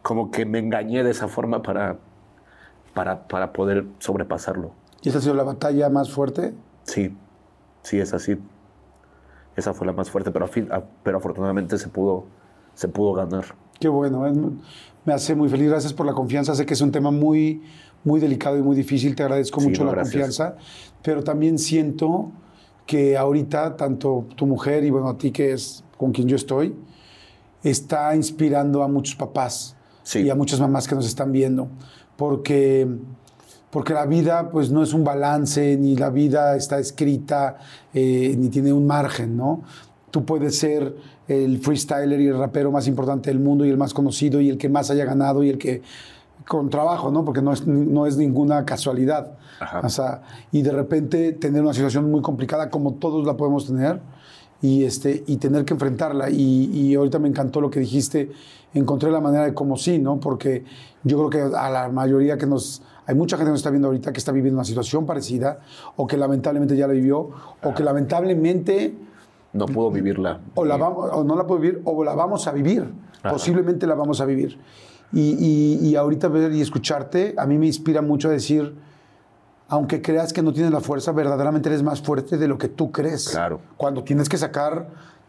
como que me engañé de esa forma para, para, para poder sobrepasarlo. ¿Y esa ha sido la batalla más fuerte? Sí, sí, es así. Esa fue la más fuerte, pero, a fin- a- pero afortunadamente se pudo, se pudo ganar. Qué bueno, es- me hace muy feliz. Gracias por la confianza. Sé que es un tema muy, muy delicado y muy difícil. Te agradezco Sí, mucho no, la gracias. confianza. Pero también siento que ahorita, tanto tu mujer y bueno, a ti que es con quien yo estoy, está inspirando a muchos papás Sí. y a muchas mamás que nos están viendo. Porque, porque la vida pues no es un balance, ni la vida está escrita, eh, ni tiene un margen, ¿no? Tú puedes ser el freestyler y el rapero más importante del mundo y el más conocido y el que más haya ganado y el que con trabajo, ¿no? Porque no es, no es ninguna casualidad. Ajá. O sea, y de repente tener una situación muy complicada como todos la podemos tener y, este, y tener que enfrentarla. Y, y ahorita me encantó lo que dijiste, encontré la manera de cómo sí, ¿no? Porque yo creo que a la mayoría que nos... Hay mucha gente que nos está viendo ahorita que está viviendo una situación parecida o que lamentablemente ya la vivió o que lamentablemente No pudo vivirla. o, la vamos, o no la puedo vivir o la vamos a vivir. Posiblemente la vamos a vivir. Y, y- y ahorita ver y escucharte a mí me inspira mucho a decir, aunque creas que no tienes la fuerza, verdaderamente eres más fuerte de lo que tú crees. Claro. Cuando tienes que sacar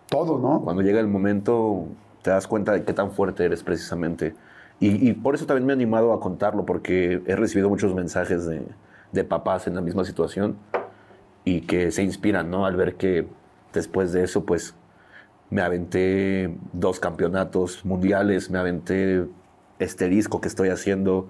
todo, ¿no? Cuando llega el momento, te das cuenta de qué tan fuerte eres precisamente. Y, y por eso también me he animado a contarlo, porque he recibido muchos mensajes de, de papás en la misma situación y que se inspiran, ¿no? Al ver que después de eso, pues, me aventé dos campeonatos mundiales, me aventé este disco que estoy haciendo.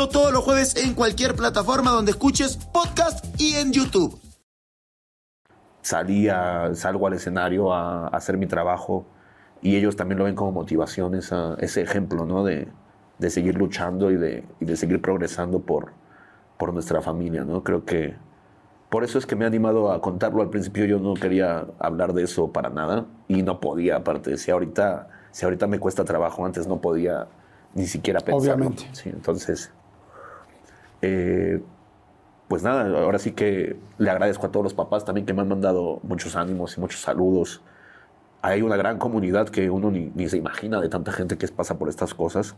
todos los jueves en cualquier plataforma donde escuches podcast y en YouTube. salí a- salgo al escenario a, a hacer mi trabajo y ellos también lo ven como motivación, esa- ese ejemplo, ¿no? De, de seguir luchando y de, y de seguir progresando por, por nuestra familia, ¿no? Creo que por eso es que me he animado a contarlo. Al principio yo no quería hablar de eso para nada y no podía, aparte. Si ahorita, si ahorita me cuesta trabajo, antes no podía ni siquiera pensarlo. Obviamente. Sí, entonces, eh, pues nada, ahora sí que le agradezco a todos los papás también que me han mandado muchos ánimos y muchos saludos. Hay una gran comunidad que uno ni, se imagina de tanta gente que pasa por estas cosas.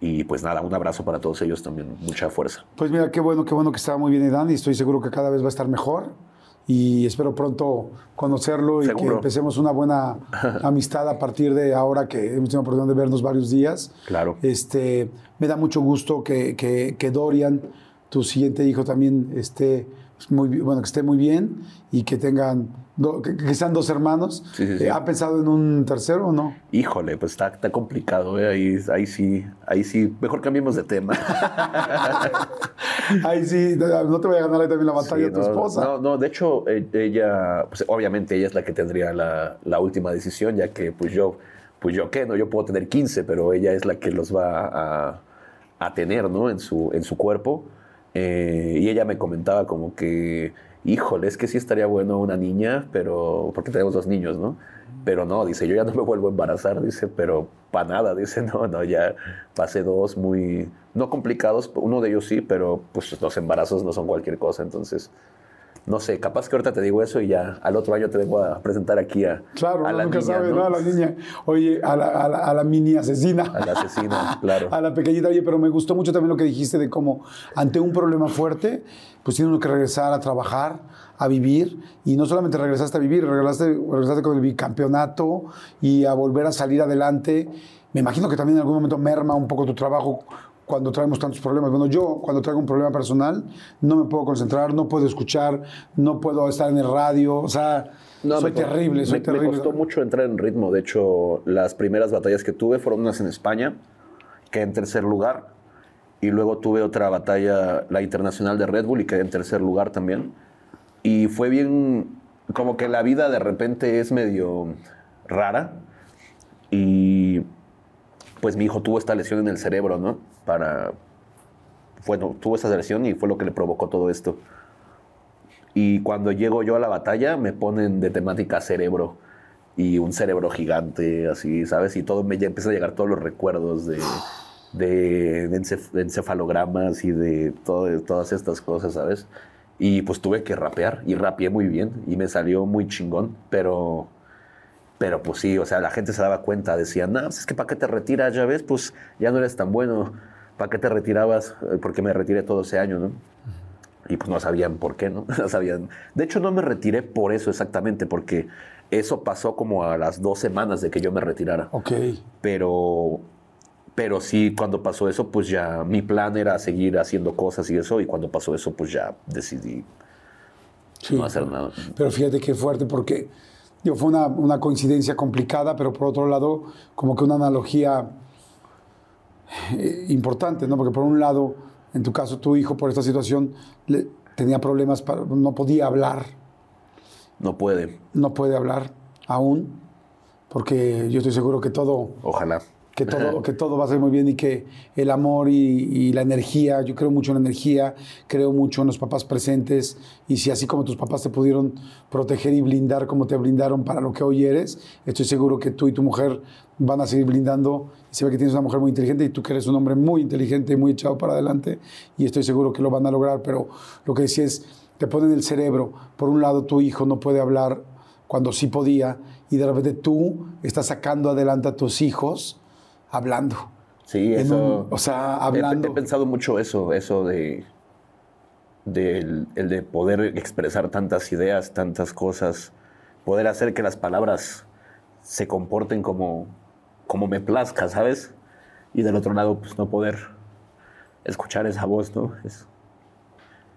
Y pues nada, un abrazo para todos ellos también, mucha fuerza. Pues mira, qué bueno, qué bueno que estaba muy bien Edan y estoy seguro que cada vez va a estar mejor. Y espero pronto conocerlo y que empecemos una buena amistad a partir de ahora que hemos tenido oportunidad de vernos varios días. Claro. Este, me da mucho gusto que, que- que Dorian, tu siguiente hijo, también esté muy, bi- bueno, que esté muy bien y que tengan, do- que, que sean dos hermanos. Sí, sí, sí. Eh, ¿Ha pensado en un tercero o no? Híjole, pues está, está complicado, ¿eh? ahí, ahí sí, ahí sí, mejor cambiemos de tema. Ay, sí, no te voy a ganar ahí también la batalla a tu no, esposa. No, no, de hecho, eh, ella, pues obviamente ella es la que tendría la, la última decisión, ya que pues yo, pues yo qué, ¿no? Yo puedo tener 15, pero ella es la que los va a, a tener, ¿no? En su, en su cuerpo. Eh, y ella me comentaba como que, híjole, es que sí estaría bueno una niña, pero porque tenemos dos niños, ¿no? Pero no, dice, yo ya no me vuelvo a embarazar, dice, pero para nada, dice, no, no, ya pasé dos muy, no complicados, uno de ellos sí, pero pues los embarazos no son cualquier cosa, entonces no sé, capaz que ahorita te digo eso y ya al otro año te vengo a presentar aquí a, claro, a la nunca niña. sabe, ¿no? ¿no? A la niña. Oye, a la, a la- a la mini asesina. A la asesina, claro. A la pequeñita. Oye, pero me gustó mucho también lo que dijiste de cómo ante un problema fuerte, pues tiene uno que regresar a trabajar, a vivir. Y no solamente regresaste a vivir, regresaste, regresaste con el bicampeonato y a volver a salir adelante. Me imagino que también en algún momento merma un poco tu trabajo cuando traemos tantos problemas. Bueno, yo cuando traigo un problema personal no me puedo concentrar, no puedo escuchar, no puedo estar en el radio, o sea, No, soy me terrible, soy me, terrible. Me costó mucho entrar en ritmo. De hecho, las primeras batallas que tuve fueron unas en España, quedé en tercer lugar. Y luego tuve otra batalla, la internacional de Red Bull, y quedé en tercer lugar también. Y fue bien, como que la vida de repente es medio rara. Y pues mi hijo tuvo esta lesión en el cerebro, ¿no? Para, bueno, tuvo esa lesión y fue lo que le provocó todo esto. Y cuando llego yo a la batalla, me ponen de temática cerebro. Y un cerebro gigante, así, ¿sabes? Y todo me ya empiezan a llegar todos los recuerdos de, de, de encef- encefalogramas y de, todo- de todas estas cosas, ¿sabes? Y pues tuve que rapear. Y rapeé muy bien. Y me salió muy chingón. Pero, pero pues sí, o sea, la gente se daba cuenta. Decían, no, pues es que ¿para qué te retiras? Ya ves, pues ya no eres tan bueno. ¿Para qué te retirabas? Eh, Porque me retiré todo ese año, ¿no? Y pues no sabían por qué, ¿no? No sabían. De hecho, no me retiré por eso exactamente, porque eso pasó como a las dos semanas de que yo me retirara. Ok. Pero, pero sí, cuando pasó eso, pues ya mi plan era seguir haciendo cosas y eso, y cuando pasó eso, pues ya decidí Sí. no hacer nada. Pero fíjate qué fuerte porque digo, fue una, una coincidencia complicada, pero por otro lado, como que una analogía eh, importante, ¿no? Porque por un lado, en tu caso, tu hijo por esta situación le- tenía problemas, para, no podía hablar, No puede, no puede hablar aún, porque yo estoy seguro que todo, ojalá. Que todo, que todo va a ser muy bien y que el amor y, y la energía, yo creo mucho en la energía, creo mucho en los papás presentes y si así como tus papás te pudieron proteger y blindar como te blindaron para lo que hoy eres, estoy seguro que tú y tu mujer van a seguir blindando. Se ve que tienes una mujer muy inteligente y tú que eres un hombre muy inteligente y muy echado para adelante y estoy seguro que lo van a lograr, pero lo que decía es, te ponen el cerebro, por un lado tu hijo no puede hablar cuando sí podía y de repente tú estás sacando adelante a tus hijos hablando. Sí, eso. un- o sea, hablando. He, pensado mucho eso, eso de. del- el de poder expresar tantas ideas, tantas cosas, poder hacer que las palabras se comporten como, como me plazca, ¿sabes? Y del otro lado, pues no poder escuchar esa voz, ¿no? Es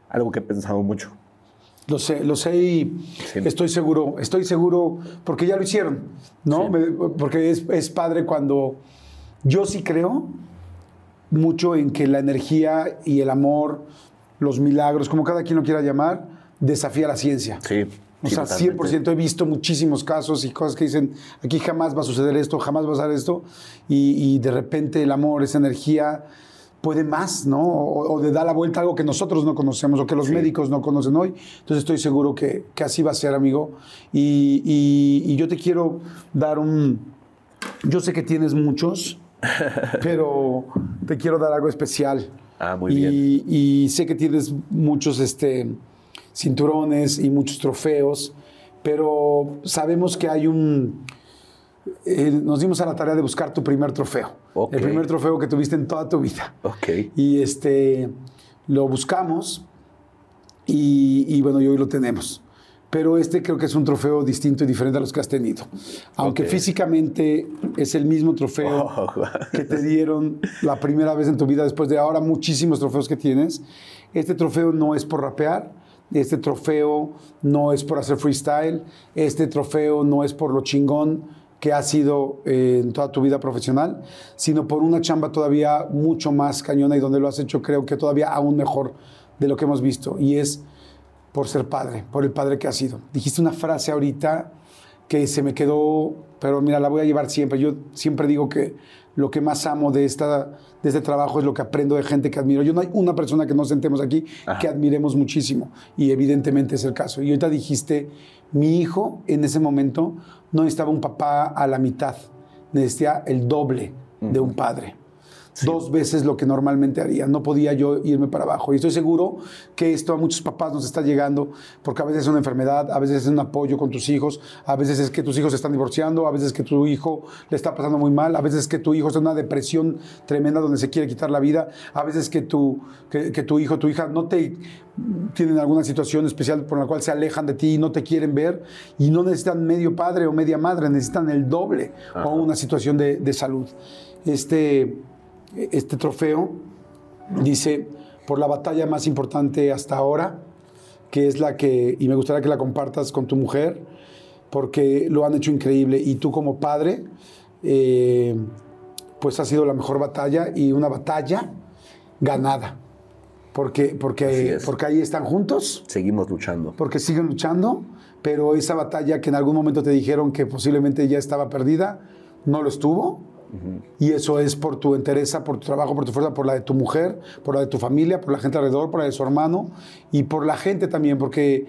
algo que he pensado mucho. Lo sé, lo sé y Sí. estoy seguro, estoy seguro, porque ya lo hicieron, ¿no? Sí. Porque es, es padre cuando yo sí creo mucho en que la energía y el amor, los milagros, como cada quien lo quiera llamar, desafía la ciencia. Sí. O sí, sea, totalmente. 100% he visto muchísimos casos y cosas que dicen, aquí jamás va a suceder esto, jamás va a pasar esto, y, y de repente el amor, esa energía, puede más, ¿no? O, o de dar la vuelta a algo que nosotros no conocemos o que los médicos no conocen hoy. Entonces estoy seguro que, que así va a ser, amigo. Y, y- y yo te quiero dar un... Yo sé que tienes muchos, pero te quiero dar algo especial. Ah, muy y, bien. y sé que tienes muchos este, cinturones y muchos trofeos, pero sabemos que hay un... eh, nos dimos a la tarea de buscar tu primer trofeo. Ok. El primer trofeo que tuviste en toda tu vida. Ok. Y este, lo buscamos y, y bueno, y hoy lo tenemos. Pero este creo que es un trofeo distinto y diferente a los que has tenido. Aunque físicamente es el mismo trofeo Oh, que te dieron la primera vez en tu vida después de ahora muchísimos trofeos que tienes. Este trofeo no es por rapear, este trofeo no es por hacer freestyle, este trofeo no es por lo chingón que ha sido eh, en toda tu vida profesional, sino por una chamba todavía mucho más cañona y donde lo has hecho creo que todavía aún mejor de lo que hemos visto. Y es por ser padre, por el padre que has sido. Dijiste una frase ahorita que se me quedó, pero mira, la voy a llevar siempre. Yo siempre digo que lo que más amo de, esta, de este trabajo es lo que aprendo de gente que admiro. Yo no hay una persona que nos sentemos aquí que admiremos muchísimo y evidentemente es el caso. Y ahorita dijiste, mi hijo en ese momento no necesitaba un papá a la mitad, necesitaba el doble de un padre dos veces lo que normalmente haría. No podía yo irme para abajo. Y estoy seguro que esto a muchos papás nos está llegando, porque a veces es una enfermedad, a veces es un apoyo con tus hijos, a veces es que tus hijos se están divorciando, a veces es que tu hijo le está pasando muy mal, a veces es que tu hijo está en una depresión tremenda donde se quiere quitar la vida, a veces es que tu, que, tu hijo, tu hija no te tienen alguna situación especial por la cual se alejan de ti y no te quieren ver y no necesitan medio padre o media madre, necesitan el doble o una situación de, de salud. Este, este trofeo dice, por la batalla más importante hasta ahora, que es la que, y me gustaría que la compartas con tu mujer, porque lo han hecho increíble. Y tú como padre, eh, pues ha sido la mejor batalla y una batalla ganada. Porque, porque, porque ahí están juntos. Seguimos luchando. Porque siguen luchando, pero esa batalla que en algún momento te dijeron que posiblemente ya estaba perdida, no lo estuvo y eso es por tu interés, por tu trabajo, por tu fuerza, por la de tu mujer, por la de tu familia, por la gente alrededor, por la de su hermano y por la gente también, porque,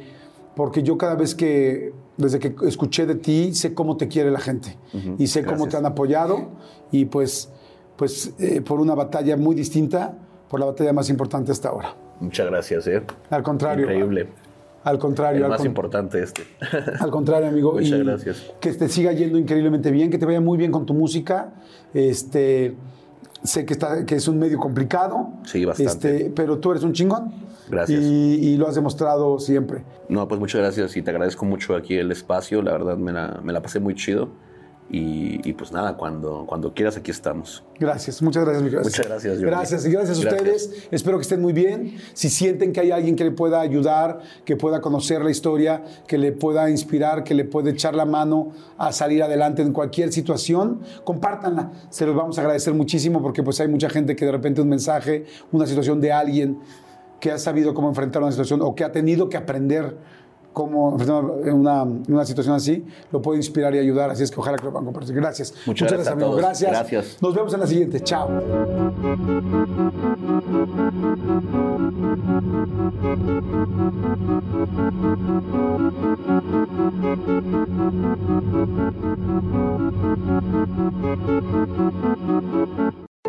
porque yo cada vez que, desde que escuché de ti, sé cómo te quiere la gente y sé cómo te han apoyado y pues, pues eh, por una batalla muy distinta, por la batalla más importante hasta ahora. Muchas gracias, ¿eh? Al contrario. Increíble. Al contrario. El más importante este. Al contrario, amigo. Muchas gracias. Que te siga yendo increíblemente bien, que te vaya muy bien con tu música. Este, sé que, está, que es un medio complicado. Sí, bastante. Este, pero tú eres un chingón. Gracias. Y, lo has demostrado siempre. No, pues muchas gracias y te agradezco mucho aquí el espacio. La verdad me la, me la pasé muy chido. Y, pues nada, cuando, cuando quieras aquí estamos. Gracias, muchas gracias, mi Muchas gracias, Jordi. Gracias, y gracias a ustedes. Espero que estén muy bien. Si sienten que hay alguien que le pueda ayudar, que pueda conocer la historia, que le pueda inspirar, que le pueda echar la mano a salir adelante en cualquier situación, compártanla. Se los vamos a agradecer muchísimo porque pues hay mucha gente que de repente un mensaje, una situación de alguien que ha sabido cómo enfrentar una situación o que ha tenido que aprender cómo en una, una, situación así lo puede inspirar y ayudar. Así es que ojalá que lo puedan compartir. Gracias. Muchas, gracias, amigo. Gracias. gracias. Nos vemos en la siguiente. Chao.